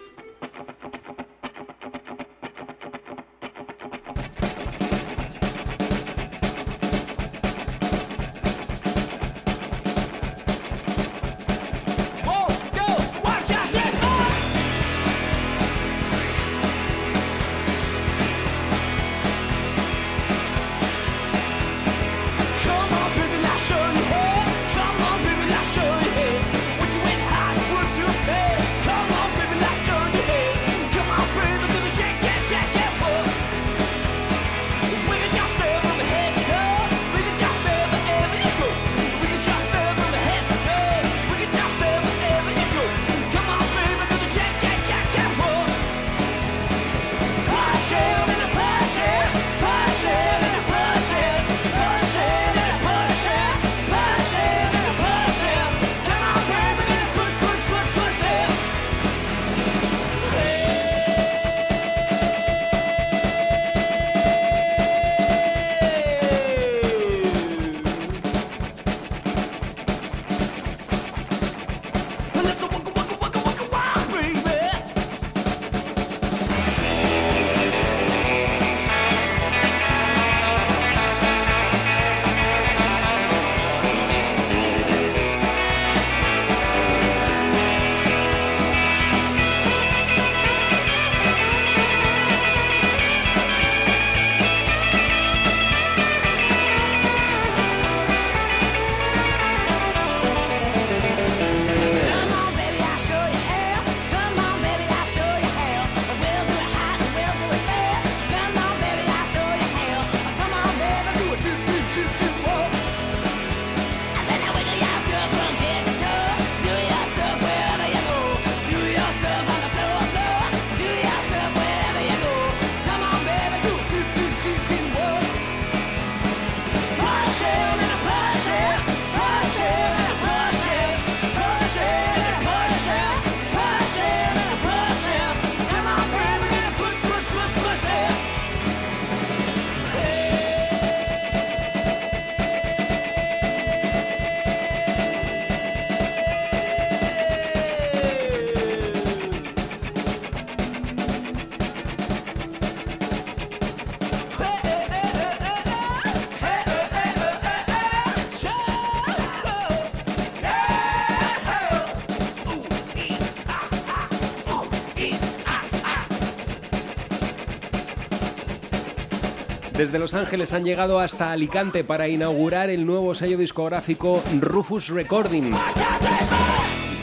Desde Los Ángeles han llegado hasta Alicante para inaugurar el nuevo sello discográfico Rufus Recording.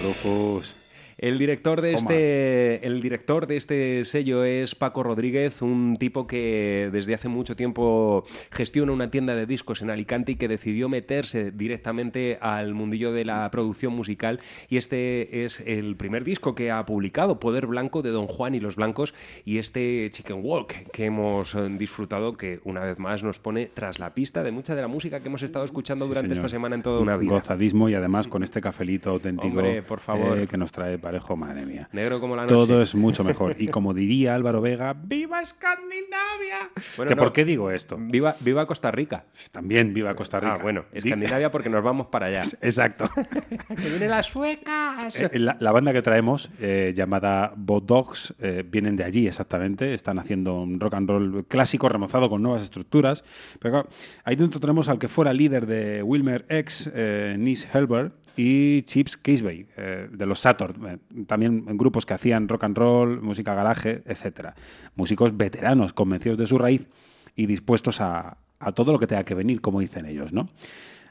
Rufus. El director, de este, el director de este sello es Paco Rodríguez, un tipo que desde hace mucho tiempo gestiona una tienda de discos en Alicante y que decidió meterse directamente al mundillo de la producción musical. Y este es el primer disco que ha publicado, Poder Blanco de Don Juan y los Blancos, y este Chicken Walk que hemos eh, disfrutado, que una vez más nos pone tras la pista de mucha de la música que hemos estado escuchando durante señor. esta semana en toda una vida. Gozadismo y además con este cafelito auténtico Hombre, por favor. eh, que nos trae Parejo, madre mía. Negro como la noche. Todo es mucho mejor. Y como diría Álvaro Vega, ¡Viva Escandinavia! Bueno, ¿Que no. ¿Por qué digo esto? Viva, viva Costa Rica. También viva Costa Rica. Ah, bueno, Di- Escandinavia porque nos vamos para allá. Exacto. que vienen las suecas. Eh, La, la banda que traemos, eh, llamada Bodogs, eh, vienen de allí exactamente. Están haciendo un rock and roll clásico remozado con nuevas estructuras. Pero claro, ahí dentro tenemos al que fuera líder de Wilmer X, eh, Nis Helber, y Chips Casey, eh, de los Saturn. eh, también en grupos que hacían rock and roll, música garaje, etcétera. Músicos veteranos, convencidos de su raíz y dispuestos a, todo lo que tenga que venir, como dicen ellos, ¿no?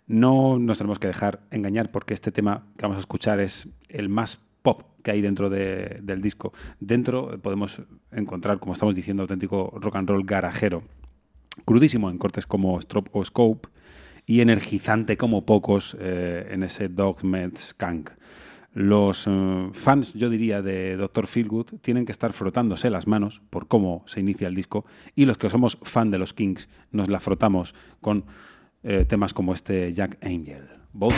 No nos tenemos que dejar engañar porque este tema que vamos a escuchar es el más pop que hay dentro de- del disco. Dentro podemos encontrar, como estamos diciendo, auténtico rock and roll garajero, crudísimo en cortes como Strop o Scope y energizante como pocos eh, en ese Dog Med Skunk. Los eh, fans, yo diría, de Dr. Feelgood tienen que estar frotándose las manos por cómo se inicia el disco y los que somos fan de los Kings nos la frotamos con eh, temas como este Jack Angel. Both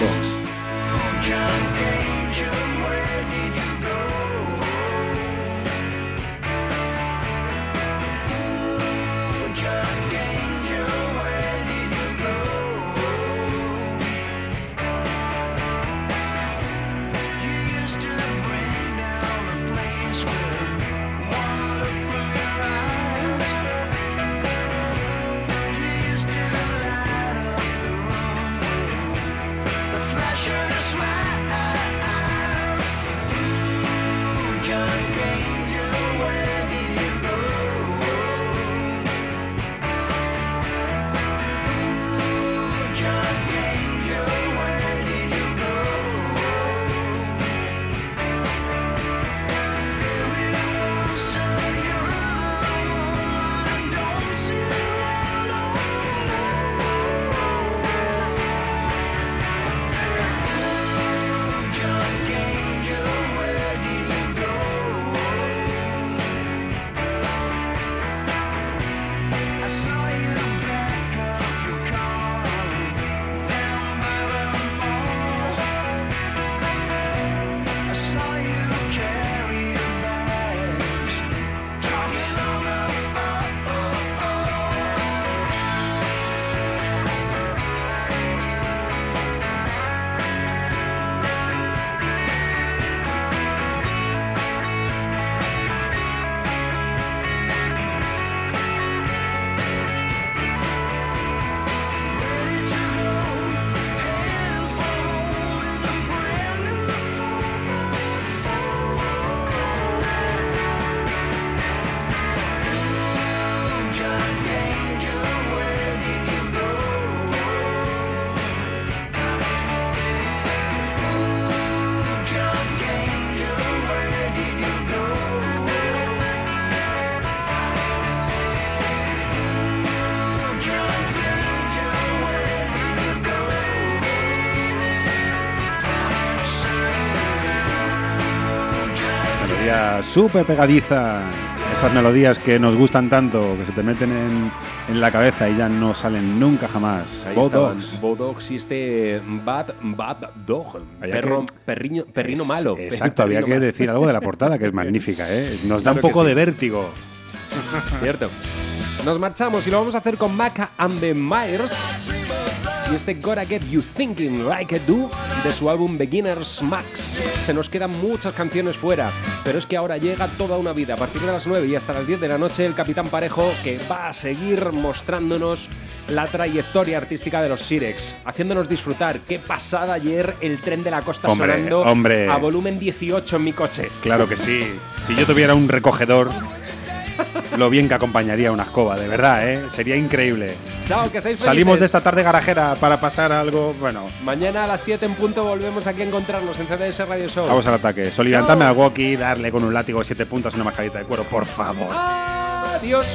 súper pegadiza. Esas melodías que nos gustan tanto, que se te meten en, en la cabeza y ya no salen nunca jamás. Ahí estaban, Dogs. Y este Bad Bad Dog, perro, que- perriño, perrino Es- malo. Exacto, había que malo. decir algo de la portada, que es magnífica, ¿eh? Nos da Claro un poco sí. de vértigo. Cierto. Nos marchamos y lo vamos a hacer con Maca and the Myers y este Gotta Get You Thinking Like I Do de su álbum Beginners Max. Se nos quedan muchas canciones fuera, pero es que ahora llega toda una vida. A partir de las 9 y hasta las 10 de la noche, el Capitán Parejo que va a seguir mostrándonos la trayectoria artística de los Sirex, haciéndonos disfrutar. Qué pasada ayer el tren de la costa Hombre, sonando hombre. a volumen 18 en mi coche. Claro que sí. Si yo tuviera un recogedor, lo bien que acompañaría una escoba, de verdad, ¿eh? Sería increíble. Chao, que seáis Salimos de esta tarde garajera para pasar algo, bueno, Mañana a las 7 en punto volvemos aquí a encontrarnos en CDS Radio Show. vamos al ataque. Soliviantame al walkie, darle con un látigo de siete puntas y una mascarita de cuero, por favor. Adiós.